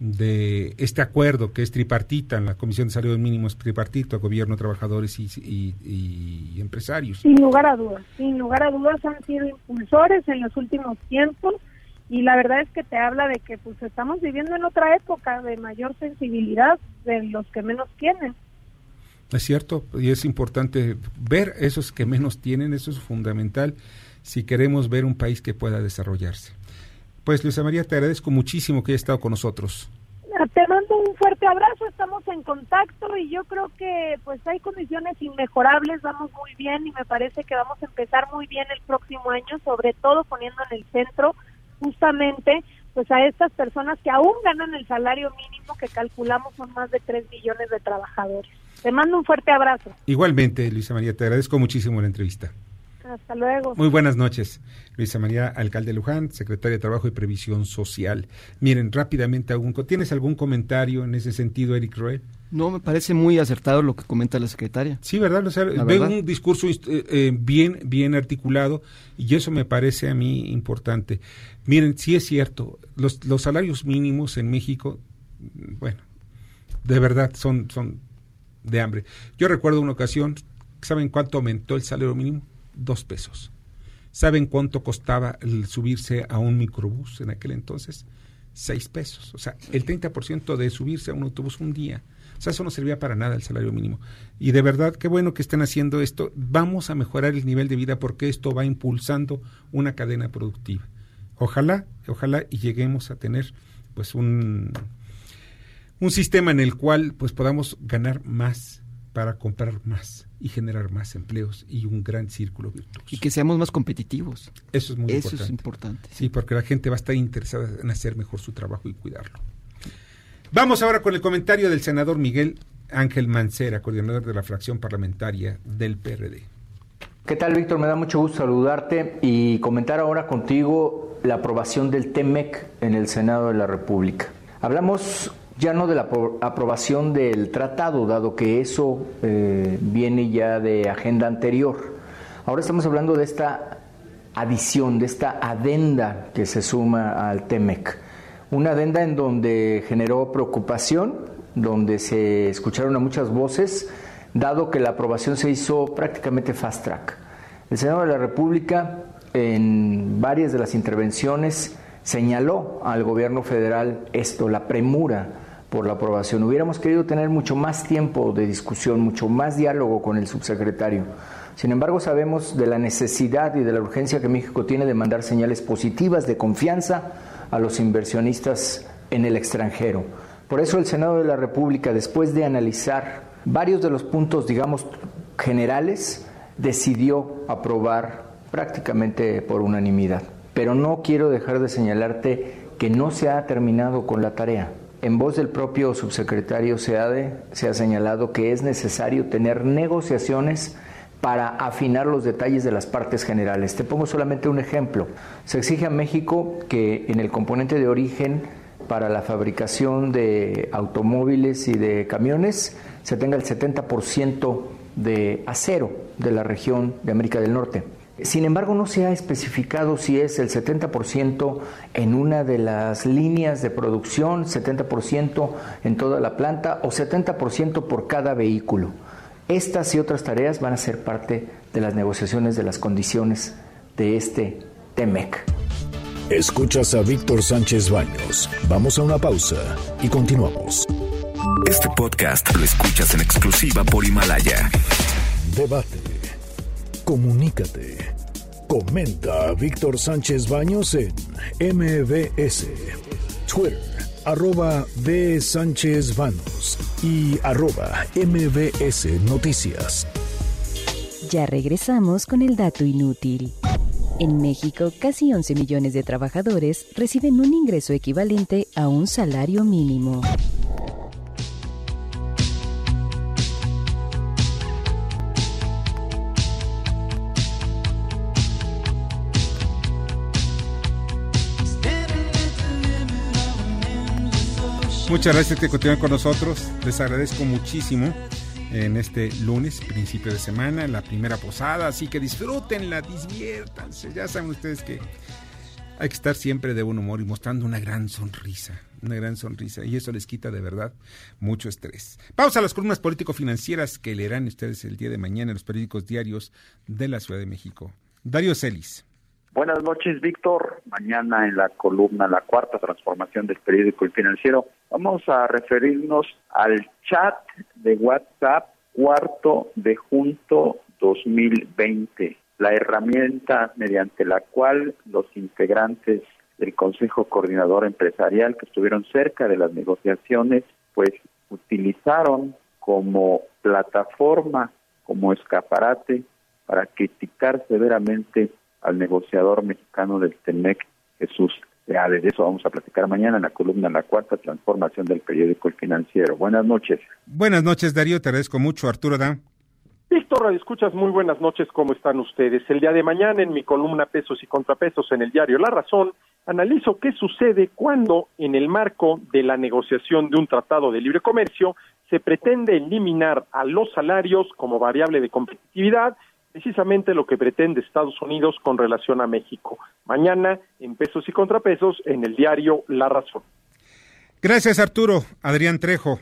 Speaker 2: de este acuerdo que es tripartita, en la Comisión de Salarios Mínimos tripartito, gobierno, trabajadores y, y, empresarios.
Speaker 12: Sin lugar a dudas, sin lugar a dudas han sido impulsores en los últimos tiempos y la verdad es que te habla de que pues estamos viviendo en otra época de mayor sensibilidad de los que menos tienen.
Speaker 2: Es cierto, y es importante ver esos que menos tienen, eso es fundamental si queremos ver un país que pueda desarrollarse. Pues Luisa María, te agradezco muchísimo que hayas estado con nosotros.
Speaker 12: Te mando un fuerte abrazo, estamos en contacto y yo creo que pues hay condiciones inmejorables, vamos muy bien y me parece que vamos a empezar muy bien el próximo año, sobre todo poniendo en el centro justamente pues a estas personas que aún ganan el salario mínimo que calculamos son más de 3 millones de trabajadores. Te mando un fuerte abrazo.
Speaker 2: Igualmente, Luisa María, te agradezco muchísimo la entrevista.
Speaker 12: Hasta luego.
Speaker 2: Muy buenas noches. Luisa María, alcalde Luján, secretaria de Trabajo y Previsión Social. Miren, rápidamente, ¿tienes algún comentario en ese sentido, Eric Roel?
Speaker 11: No, me parece muy acertado lo que comenta la secretaria.
Speaker 2: Sí, ¿verdad? O veo un discurso eh, eh, bien, bien articulado y eso me parece a mí importante. Miren, sí es cierto, los, los salarios mínimos en México, bueno, de verdad son, son de hambre. Yo recuerdo una ocasión, ¿saben cuánto aumentó el salario mínimo? Dos pesos. ¿Saben cuánto costaba el subirse a un microbús en aquel entonces? Seis pesos. O sea, el 30% de subirse a un autobús un día. O sea, eso no servía para nada el salario mínimo. Y de verdad, qué bueno que estén haciendo esto. Vamos a mejorar el nivel de vida porque esto va impulsando una cadena productiva. Ojalá, ojalá y lleguemos a tener pues un, un sistema en el cual pues podamos ganar más para comprar más y generar más empleos y un gran círculo virtuoso.
Speaker 11: Y que seamos más competitivos.
Speaker 2: Eso es muy
Speaker 11: Eso
Speaker 2: importante.
Speaker 11: es importante.
Speaker 2: Sí, porque la gente va a estar interesada en hacer mejor su trabajo y cuidarlo. Vamos ahora con el comentario del senador Miguel Ángel Mancera, coordinador de la fracción parlamentaria del PRD.
Speaker 13: ¿Qué tal, Víctor? Me da mucho gusto saludarte y comentar ahora contigo la aprobación del TEMEC en el Senado de la República. Hablamos ya no de la aprobación del tratado, dado que eso eh, viene ya de agenda anterior. Ahora estamos hablando de esta adición, de esta adenda que se suma al TEMEC. Una adenda en donde generó preocupación, donde se escucharon a muchas voces, dado que la aprobación se hizo prácticamente fast track. El Senado de la República, en varias de las intervenciones, señaló al gobierno federal esto, la premura por la aprobación. Hubiéramos querido tener mucho más tiempo de discusión, mucho más diálogo con el subsecretario. Sin embargo, sabemos de la necesidad y de la urgencia que México tiene de mandar señales positivas de confianza a los inversionistas en el extranjero. Por eso el Senado de la República, después de analizar varios de los puntos, digamos, generales, decidió aprobar prácticamente por unanimidad. Pero no quiero dejar de señalarte que no se ha terminado con la tarea. En voz del propio subsecretario SEADE se ha señalado que es necesario tener negociaciones para afinar los detalles de las partes generales. Te pongo solamente un ejemplo. Se exige a México que en el componente de origen para la fabricación de automóviles y de camiones se tenga el 70% de acero de la región de América del Norte. Sin embargo, no se ha especificado si es el 70% en una de las líneas de producción, 70% en toda la planta o 70% por cada vehículo. Estas y otras tareas van a ser parte de las negociaciones de las condiciones de este TEMEC.
Speaker 5: Escuchas a Víctor Sánchez Baños. Vamos a una pausa y continuamos.
Speaker 9: Este podcast lo escuchas en exclusiva por Himalaya.
Speaker 5: Debate. Comunícate. Comenta a Víctor Sánchez Baños en MBS, Twitter, arroba B. Sánchez Baños y arroba MBS Noticias.
Speaker 10: Ya regresamos con el dato inútil. En México, casi 11 millones de trabajadores reciben un ingreso equivalente a un salario mínimo.
Speaker 2: Muchas gracias que continúen con nosotros. Les agradezco muchísimo en este lunes, principio de semana, la primera posada. Así que disfrútenla, diviértanse. Ya saben ustedes que hay que estar siempre de buen humor y mostrando una gran sonrisa, una gran sonrisa. Y eso les quita de verdad mucho estrés. Vamos a las columnas político-financieras que leerán ustedes el día de mañana en los periódicos diarios de la Ciudad de México. Darío Celis.
Speaker 14: Buenas noches, Víctor. Mañana en la columna La Cuarta Transformación del Periódico El Financiero vamos a referirnos al chat de WhatsApp cuarto de junto 2020, la herramienta mediante la cual los integrantes del Consejo Coordinador Empresarial que estuvieron cerca de las negociaciones, pues utilizaron como plataforma, como escaparate para criticar severamente al negociador mexicano del TEMEC, Jesús Leales. De eso vamos a platicar mañana en la columna La Cuarta Transformación del Periódico El Financiero. Buenas noches.
Speaker 2: Buenas noches, Darío. Te agradezco mucho. Arturo Da.
Speaker 15: Víctor, escuchas muy buenas noches, ¿cómo están ustedes? El día de mañana en mi columna Pesos y Contrapesos en el diario La Razón, analizo qué sucede cuando, en el marco de la negociación de un tratado de libre comercio, se pretende eliminar a los salarios como variable de competitividad precisamente lo que pretende Estados Unidos con relación a México. Mañana, en pesos y contrapesos, en el diario La Razón.
Speaker 2: Gracias, Arturo. Adrián Trejo.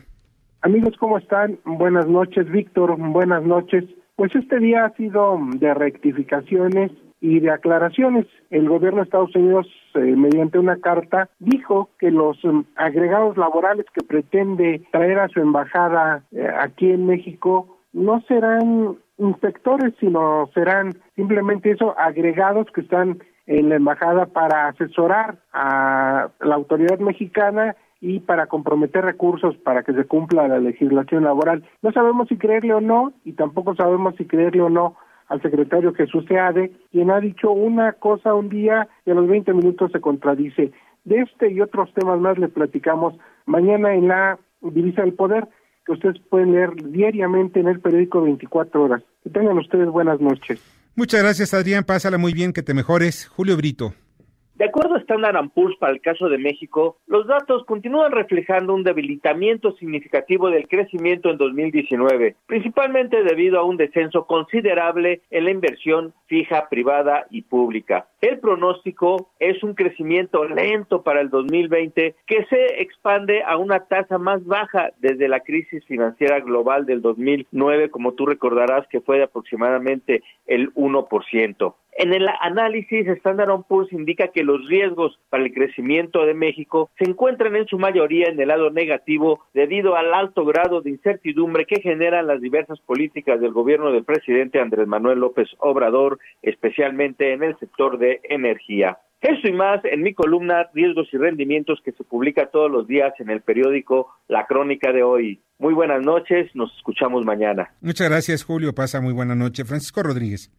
Speaker 16: Amigos, ¿cómo están? Buenas noches, Víctor. Buenas noches. Pues este día ha sido de rectificaciones y de aclaraciones. El gobierno de Estados Unidos, eh, mediante una carta, dijo que los um, agregados laborales que pretende traer a su embajada eh, aquí en México no serán inspectores, sino serán simplemente eso, agregados que están en la embajada para asesorar a la autoridad mexicana y para comprometer recursos para que se cumpla la legislación laboral. No sabemos si creerle o no, y tampoco sabemos si creerle o no al secretario Jesús Seade, quien ha dicho una cosa un día y a los 20 minutos se contradice. De este y otros temas más le platicamos mañana en la Divisa del Poder que ustedes pueden leer diariamente en el periódico 24 horas. Que tengan ustedes buenas noches.
Speaker 2: Muchas gracias, Adrián. Pásala muy bien, que te mejores. Julio Brito.
Speaker 17: De acuerdo a Standard Poor's para el caso de México, los datos continúan reflejando un debilitamiento significativo del crecimiento en 2019, principalmente debido a un descenso considerable en la inversión fija, privada y pública. El pronóstico es un crecimiento lento para el 2020 que se expande a una tasa más baja desde la crisis financiera global del 2009, como tú recordarás que fue de aproximadamente el 1%. En el análisis, Standard Poor's indica que los riesgos para el crecimiento de México se encuentran en su mayoría en el lado negativo debido al alto grado de incertidumbre que generan las diversas políticas del gobierno del presidente Andrés Manuel López Obrador, especialmente en el sector de energía. Eso y más en mi columna Riesgos y Rendimientos que se publica todos los días en el periódico La Crónica de hoy. Muy buenas noches, nos escuchamos mañana.
Speaker 2: Muchas gracias, Julio. Pasa muy buena noche. Francisco Rodríguez.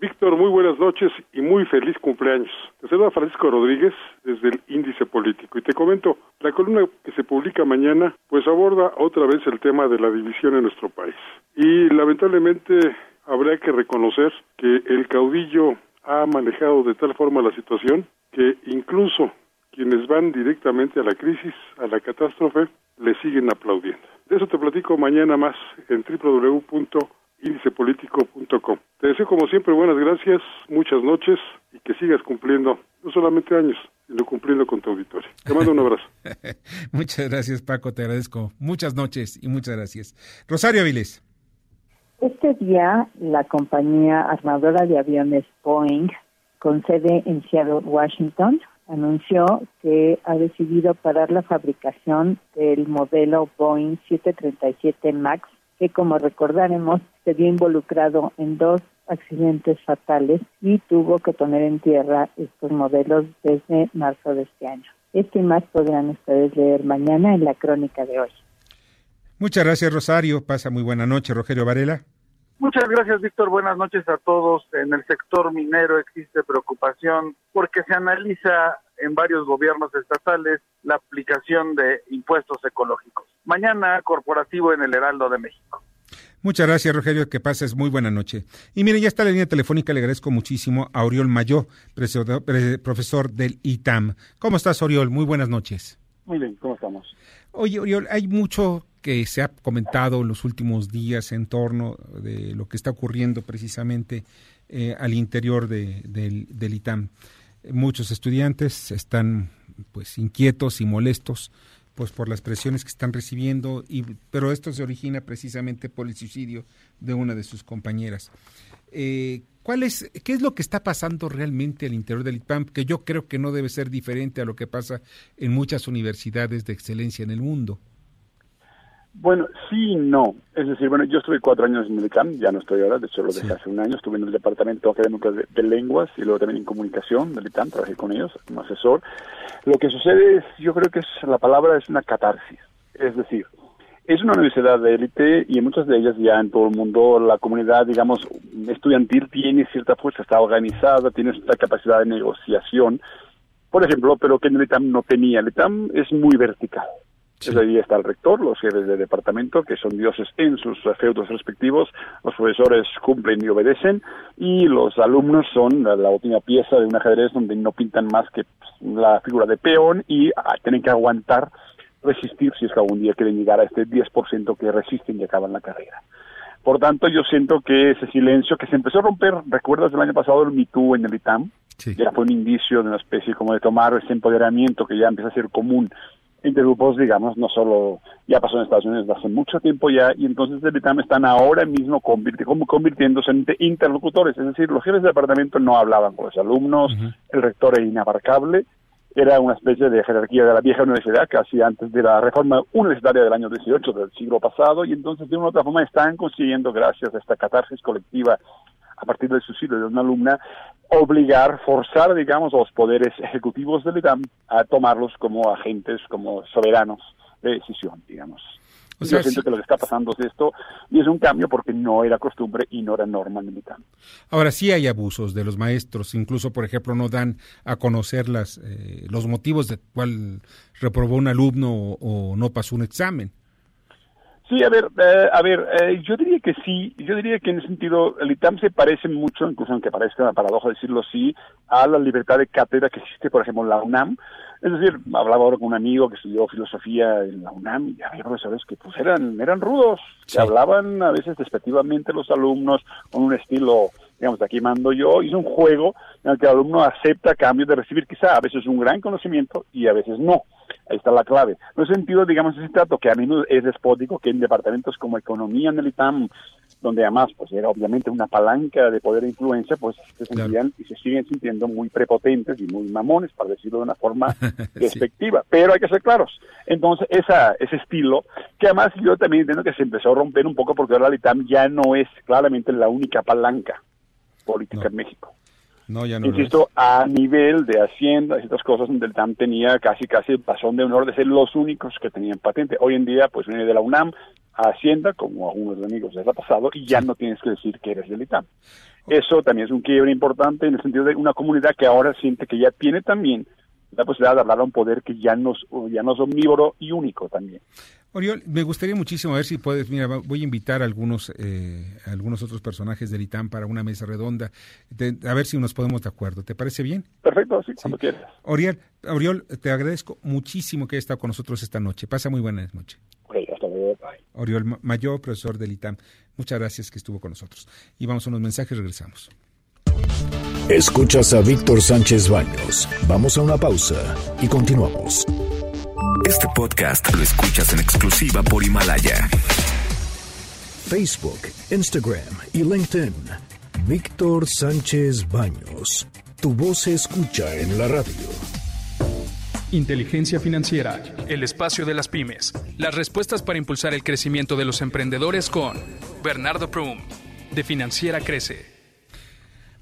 Speaker 18: Víctor, muy buenas noches y muy feliz cumpleaños. Te saluda Francisco Rodríguez desde el Índice Político y te comento, la columna que se publica mañana pues aborda otra vez el tema de la división en nuestro país. Y lamentablemente habrá que reconocer que el caudillo ha manejado de tal forma la situación que incluso quienes van directamente a la crisis, a la catástrofe, le siguen aplaudiendo. De eso te platico mañana más en www índicepolitico.com. Te deseo como siempre buenas gracias, muchas noches y que sigas cumpliendo no solamente años, sino cumpliendo con tu auditorio. Te mando un abrazo.
Speaker 2: muchas gracias Paco, te agradezco. Muchas noches y muchas gracias. Rosario Avilés.
Speaker 19: Este día la compañía armadora de aviones Boeing con sede en Seattle, Washington, anunció que ha decidido parar la fabricación del modelo Boeing 737 MAX que como recordaremos se vio involucrado en dos accidentes fatales y tuvo que poner en tierra estos modelos desde marzo de este año. Esto y más podrán ustedes leer mañana en la crónica de hoy.
Speaker 2: Muchas gracias, Rosario. Pasa muy buena noche, Rogelio Varela.
Speaker 20: Muchas gracias, Víctor. Buenas noches a todos. En el sector minero existe preocupación porque se analiza en varios gobiernos estatales la aplicación de impuestos ecológicos. Mañana, corporativo en el Heraldo de México.
Speaker 2: Muchas gracias, Rogelio. Que pases muy buena noche. Y mire, ya está la línea telefónica. Le agradezco muchísimo a Oriol Mayó, profesor del ITAM. ¿Cómo estás, Oriol? Muy buenas noches.
Speaker 21: Muy bien, ¿cómo estamos?
Speaker 2: Oye, Oriol, hay mucho que se ha comentado en los últimos días en torno de lo que está ocurriendo precisamente eh, al interior de, del, del ITAM muchos estudiantes están pues inquietos y molestos pues por las presiones que están recibiendo y pero esto se origina precisamente por el suicidio de una de sus compañeras. Eh, ¿cuál es qué es lo que está pasando realmente al interior del IPAM que yo creo que no debe ser diferente a lo que pasa en muchas universidades de excelencia en el mundo
Speaker 21: bueno, sí y no. Es decir, bueno, yo estuve cuatro años en el ICAM, ya no estoy ahora, de hecho lo dejé hace un año, estuve en el Departamento Académico de, Lenguas y luego también en Comunicación del ICAM, trabajé con ellos como asesor. Lo que sucede es, yo creo que es, la palabra es una catarsis, es decir, es una universidad de élite y en muchas de ellas ya en todo el mundo la comunidad, digamos, estudiantil tiene cierta fuerza, está organizada, tiene cierta capacidad de negociación, por ejemplo, pero que en el ITAM no tenía. El ITAM es muy vertical. Sí. ahí está el rector, los jefes de departamento, que son dioses en sus feudos respectivos, los profesores cumplen y obedecen, y los alumnos son la, última pieza de un ajedrez donde no pintan más que pues, la figura de peón y ah, tienen que aguantar, resistir si es que algún día quieren llegar a este 10% que resisten y acaban la carrera. Por tanto, yo siento que ese silencio que se empezó a romper, ¿recuerdas el año pasado el MeToo en el ITAM? Sí. Ya fue un indicio de una especie como de tomar ese empoderamiento que ya empieza a ser común entre grupos, digamos, no solo, ya pasó en Estados Unidos hace mucho tiempo ya, y entonces el ITAM están ahora mismo convirtiéndose en interlocutores, es decir, los jefes de departamento no hablaban con los alumnos, el rector era inabarcable, era una especie de jerarquía de la vieja universidad, casi antes de la reforma universitaria del año 18 del siglo pasado, y entonces de una u otra forma están consiguiendo, gracias a esta catarsis colectiva a partir del suicidio de una alumna, obligar, forzar, digamos, a los poderes ejecutivos del ITAM a tomarlos como agentes, como soberanos de decisión, digamos. O sea, Yo siento que lo que está pasando es esto y es un cambio porque no era costumbre y no era norma en el ITAM.
Speaker 2: Ahora sí hay abusos de los maestros, incluso por ejemplo no dan a conocer las, eh, los motivos de cuál reprobó un alumno o, o no pasó un examen.
Speaker 21: Sí, a ver, eh, a ver, eh, yo diría que sí, yo diría que en ese sentido el ITAM se parece mucho, incluso aunque parezca una paradoja decirlo así, a la libertad de cátedra que existe, por ejemplo, en la UNAM. Es decir, hablaba ahora con un amigo que estudió filosofía en la UNAM y había profesores que pues eran, eran rudos, que hablaban a veces despectivamente los alumnos con un estilo digamos, aquí mando yo, hice un juego en el que el alumno acepta a cambio de recibir quizá a veces un gran conocimiento y a veces no. Ahí está la clave. No es sentido, digamos, ese trato que a menudo es despótico, que en departamentos como economía en el ITAM, donde además pues era obviamente una palanca de poder e influencia, pues se sentían y se siguen sintiendo muy prepotentes y muy mamones, para decirlo de una forma despectiva. Pero hay que ser claros. Entonces, esa, ese estilo, que además yo también entiendo que se empezó a romper un poco porque ahora el ITAM ya no es claramente la única palanca política en México.
Speaker 2: No, ya no
Speaker 21: Insisto, a nivel de Hacienda y estas cosas, donde el TAM tenía casi casi el pasón de honor de ser los únicos que tenían patente. Hoy en día, pues viene de la UNAM a Hacienda, como algunos amigos les ha pasado, y ya no tienes que decir que eres del ITAM. Eso también es un quiebre importante en el sentido de una comunidad que ahora siente que ya tiene también la posibilidad de hablar a un poder que ya no, ya no es omnívoro y único también.
Speaker 2: Oriol, me gustaría muchísimo ver si puedes, mira, voy a invitar a algunos, eh, algunos otros personajes del ITAM para una mesa redonda, a ver si nos podemos de acuerdo. ¿Te parece bien?
Speaker 21: Perfecto, sí, cuando quieras.
Speaker 2: Oriol, Oriol, te agradezco muchísimo que hayas estado con nosotros esta noche. Pasa muy buena noche.
Speaker 21: hasta luego, bye.
Speaker 2: Oriol Mayor, profesor del ITAM, muchas gracias que estuvo con nosotros. Y vamos a unos mensajes, regresamos.
Speaker 5: Escuchas a Víctor Sánchez Baños. Vamos a una pausa y continuamos.
Speaker 9: Este podcast lo escuchas en exclusiva por Himalaya.
Speaker 5: Facebook, Instagram y LinkedIn. Víctor Sánchez Baños. Tu voz se escucha en la radio.
Speaker 22: Inteligencia financiera, el espacio de las pymes. Las respuestas para impulsar el crecimiento de los emprendedores con Bernardo Prum, de Financiera Crece.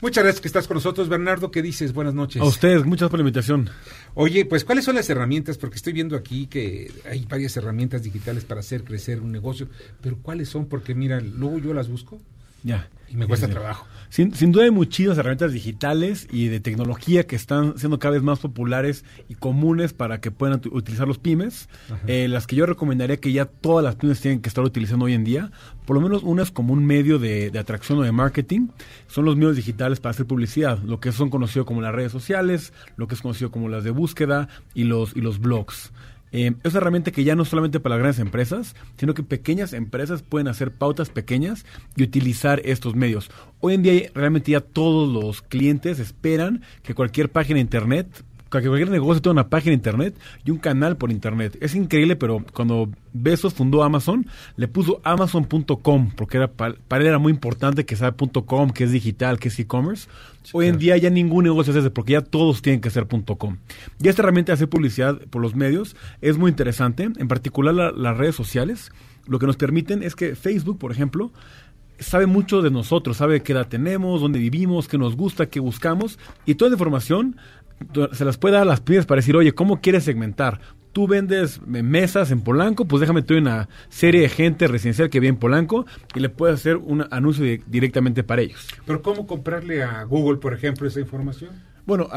Speaker 2: Muchas gracias que estás con nosotros, Bernardo. ¿Qué dices? Buenas noches.
Speaker 23: A ustedes, muchas por la invitación.
Speaker 2: Oye, pues, ¿cuáles son las herramientas? Porque estoy viendo aquí que hay varias herramientas digitales para hacer crecer un negocio, pero ¿cuáles son? Porque, mira, luego yo las busco.
Speaker 23: Ya.
Speaker 2: Y me cuesta trabajo.
Speaker 23: Sin, sin, duda hay muchísimas herramientas digitales y de tecnología que están siendo cada vez más populares y comunes para que puedan utilizar los pymes. Eh, las que yo recomendaría que ya todas las pymes tienen que estar utilizando hoy en día, por lo menos unas como un medio de, de atracción o de marketing, son los medios digitales para hacer publicidad, lo que son conocidos como las redes sociales, lo que es conocido como las de búsqueda y los, y los blogs. Eh, es una herramienta que ya no solamente para las grandes empresas, sino que pequeñas empresas pueden hacer pautas pequeñas y utilizar estos medios. Hoy en día realmente ya todos los clientes esperan que cualquier página de internet cualquier negocio tenga una página de internet y un canal por internet. Es increíble, pero cuando Besos fundó Amazon, le puso amazon.com, porque era, para, él era muy importante que sea .com, que es digital, que es e-commerce. Hoy en día ya ningún negocio es ese, porque ya todos tienen que ser .com. Y esta herramienta de hacer publicidad por los medios es muy interesante, en particular las redes sociales. Lo que nos permiten es que Facebook, por ejemplo, sabe mucho de nosotros, sabe qué edad tenemos, dónde vivimos, qué nos gusta, qué buscamos, y toda la información se las puede dar a las pymes para decir, oye, ¿cómo quieres segmentar? Tú vendes mesas en Polanco, pues déjame tú una serie de gente residencial que vive en Polanco y le puedes hacer un anuncio directamente para ellos.
Speaker 2: Pero ¿cómo comprarle a Google, por ejemplo, esa información?
Speaker 23: Bueno,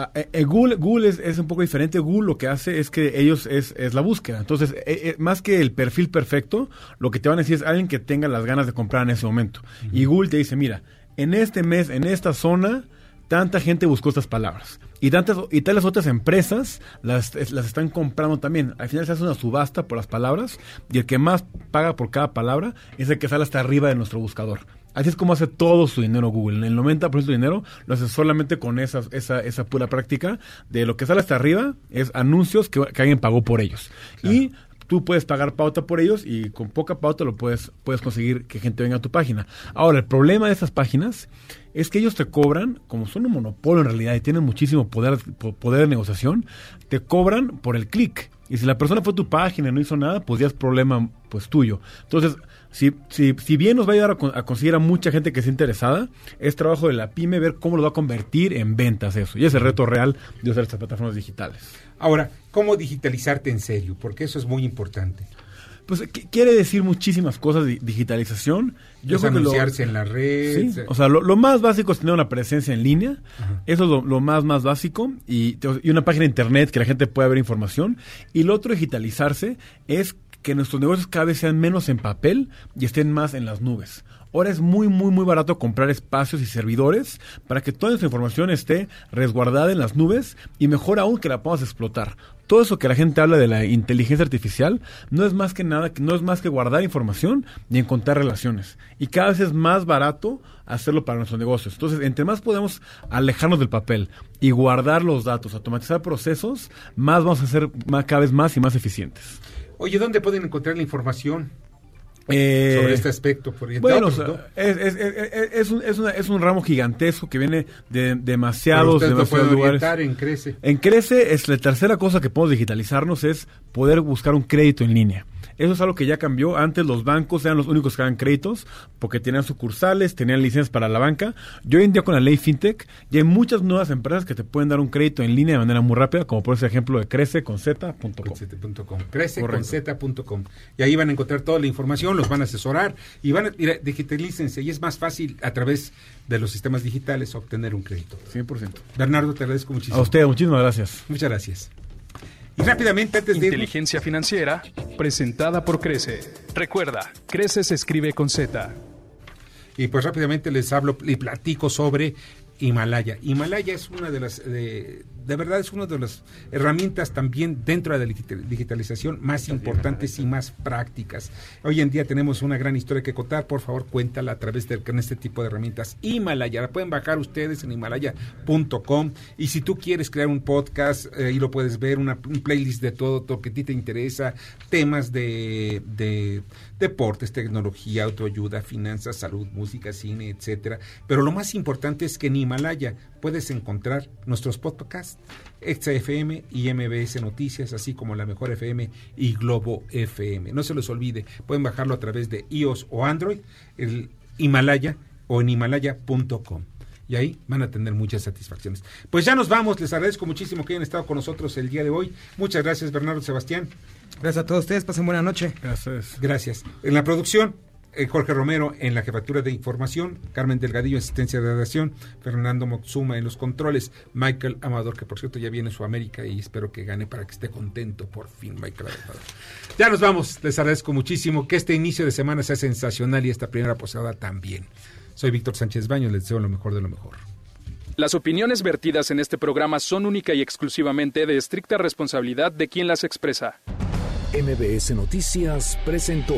Speaker 23: Google, Google es, un poco diferente. Google lo que hace es que ellos es, la búsqueda. Entonces, eh, eh, más que el perfil perfecto, lo que te van a decir es alguien que tenga las ganas de comprar en ese momento. Y Google te dice, mira, en este mes, en esta zona, tanta gente buscó estas palabras. Y tantas y tales otras empresas las, las están comprando también. Al final se hace una subasta por las palabras y el que más paga por cada palabra es el que sale hasta arriba de nuestro buscador. Así es como hace todo su dinero Google. El 90% de su dinero lo hace solamente con esa, esa, esa pura práctica de lo que sale hasta arriba es anuncios que, alguien pagó por ellos. Y tú puedes pagar pauta por ellos y con poca pauta lo puedes, puedes conseguir que gente venga a tu página. Ahora, el problema de estas páginas es que ellos te cobran, como son un monopolio en realidad y tienen muchísimo poder, poder de negociación, te cobran por el clic. Y si la persona fue a tu página y no hizo nada, pues ya es problema pues tuyo. Entonces, si, si, si bien nos va a ayudar a, conseguir a mucha gente que esté interesada, es trabajo de la pyme ver cómo lo va a convertir en ventas eso. Y es el reto real de usar estas plataformas digitales.
Speaker 2: Ahora, ¿cómo digitalizarte en serio? Porque eso es muy importante.
Speaker 23: Pues quiere decir muchísimas cosas de digitalización.
Speaker 2: Yo creo anunciarse en la red.
Speaker 23: o sea, lo, más básico es tener una presencia en línea. Eso es lo, más, más básico. Y, y, una página de internet que la gente pueda ver información. Y lo otro, digitalizarse, es que nuestros negocios cada vez sean menos en papel y estén más en las nubes. Ahora es muy, muy, muy barato comprar espacios y servidores para que toda esa información esté resguardada en las nubes y mejor aún que la podamos explotar. Todo eso que la gente habla de la inteligencia artificial no es más que nada, no es más que guardar información y encontrar relaciones. Y cada vez es más barato hacerlo para nuestros negocios. Entonces, entre más podemos alejarnos del papel y guardar los datos, automatizar procesos, más vamos a ser cada vez más y más eficientes.
Speaker 2: Oye, ¿dónde pueden encontrar la información?
Speaker 23: Eh,
Speaker 2: sobre este aspecto. Por
Speaker 23: bueno, es, es, es, es, un, una, es, un, ramo gigantesco que viene de demasiados, demasiados lugares.
Speaker 2: en Crece.
Speaker 23: En Crece es la tercera cosa que podemos digitalizarnos es poder buscar un crédito en línea. Eso es algo que ya cambió. Antes los bancos eran los únicos que daban créditos porque tenían sucursales, tenían licencias para la banca. Y hoy en día con la ley FinTech ya hay muchas nuevas empresas que te pueden dar un crédito en línea de manera muy rápida, como por ese ejemplo de crececonz.com.
Speaker 2: Crececonz.com. Y ahí van a encontrar toda la información, los van a asesorar y van a digitalícense. Y es más fácil a través de los sistemas digitales obtener un crédito.
Speaker 23: 100%.
Speaker 2: Bernardo, te agradezco muchísimo.
Speaker 23: A usted, muchísimas gracias.
Speaker 2: Muchas gracias. Y rápidamente, antes
Speaker 22: de... Inteligencia financiera, presentada por Crece. Recuerda, Crece se escribe con Z.
Speaker 2: Y pues rápidamente les hablo y platico sobre Himalaya. Himalaya es una de las, de, de verdad es una de las herramientas también dentro de la digitalización más importantes y más prácticas. Hoy en día tenemos una gran historia que contar, por favor cuéntala a través de este tipo de herramientas. Himalaya, la pueden bajar ustedes en himalaya.com y si tú quieres crear un podcast, eh, ahí lo puedes ver, una, un playlist de todo lo que a ti te interesa, temas de, de deportes, tecnología, autoayuda, finanzas, salud, música, cine, etcétera. Pero lo más importante es que en Himalaya puedes encontrar nuestros podcasts, XFM y MBS Noticias, así como la Mejor FM y Globo FM. No se les olvide, pueden bajarlo a través de iOS o Android, el Himalaya o en himalaya.com y ahí van a tener muchas satisfacciones. Pues ya nos vamos, les agradezco muchísimo que hayan estado con nosotros el día de hoy. Muchas gracias, Bernardo Sebastián.
Speaker 3: Gracias a todos ustedes, pasen buena noche.
Speaker 23: Gracias.
Speaker 2: Gracias. En la producción, Jorge Romero en la jefatura de información, Carmen Delgadillo en asistencia de redacción, Fernando Moxuma en los controles, Michael Amador, que por cierto ya viene su América y espero que gane para que esté contento por fin, Michael Amador. Ya nos vamos, les agradezco muchísimo que este inicio de semana sea sensacional y esta primera posada también. Soy Víctor Sánchez Baños, les deseo lo mejor de lo mejor.
Speaker 22: Las opiniones vertidas en este programa son única y exclusivamente de estricta responsabilidad de quien las expresa.
Speaker 5: MBS Noticias presentó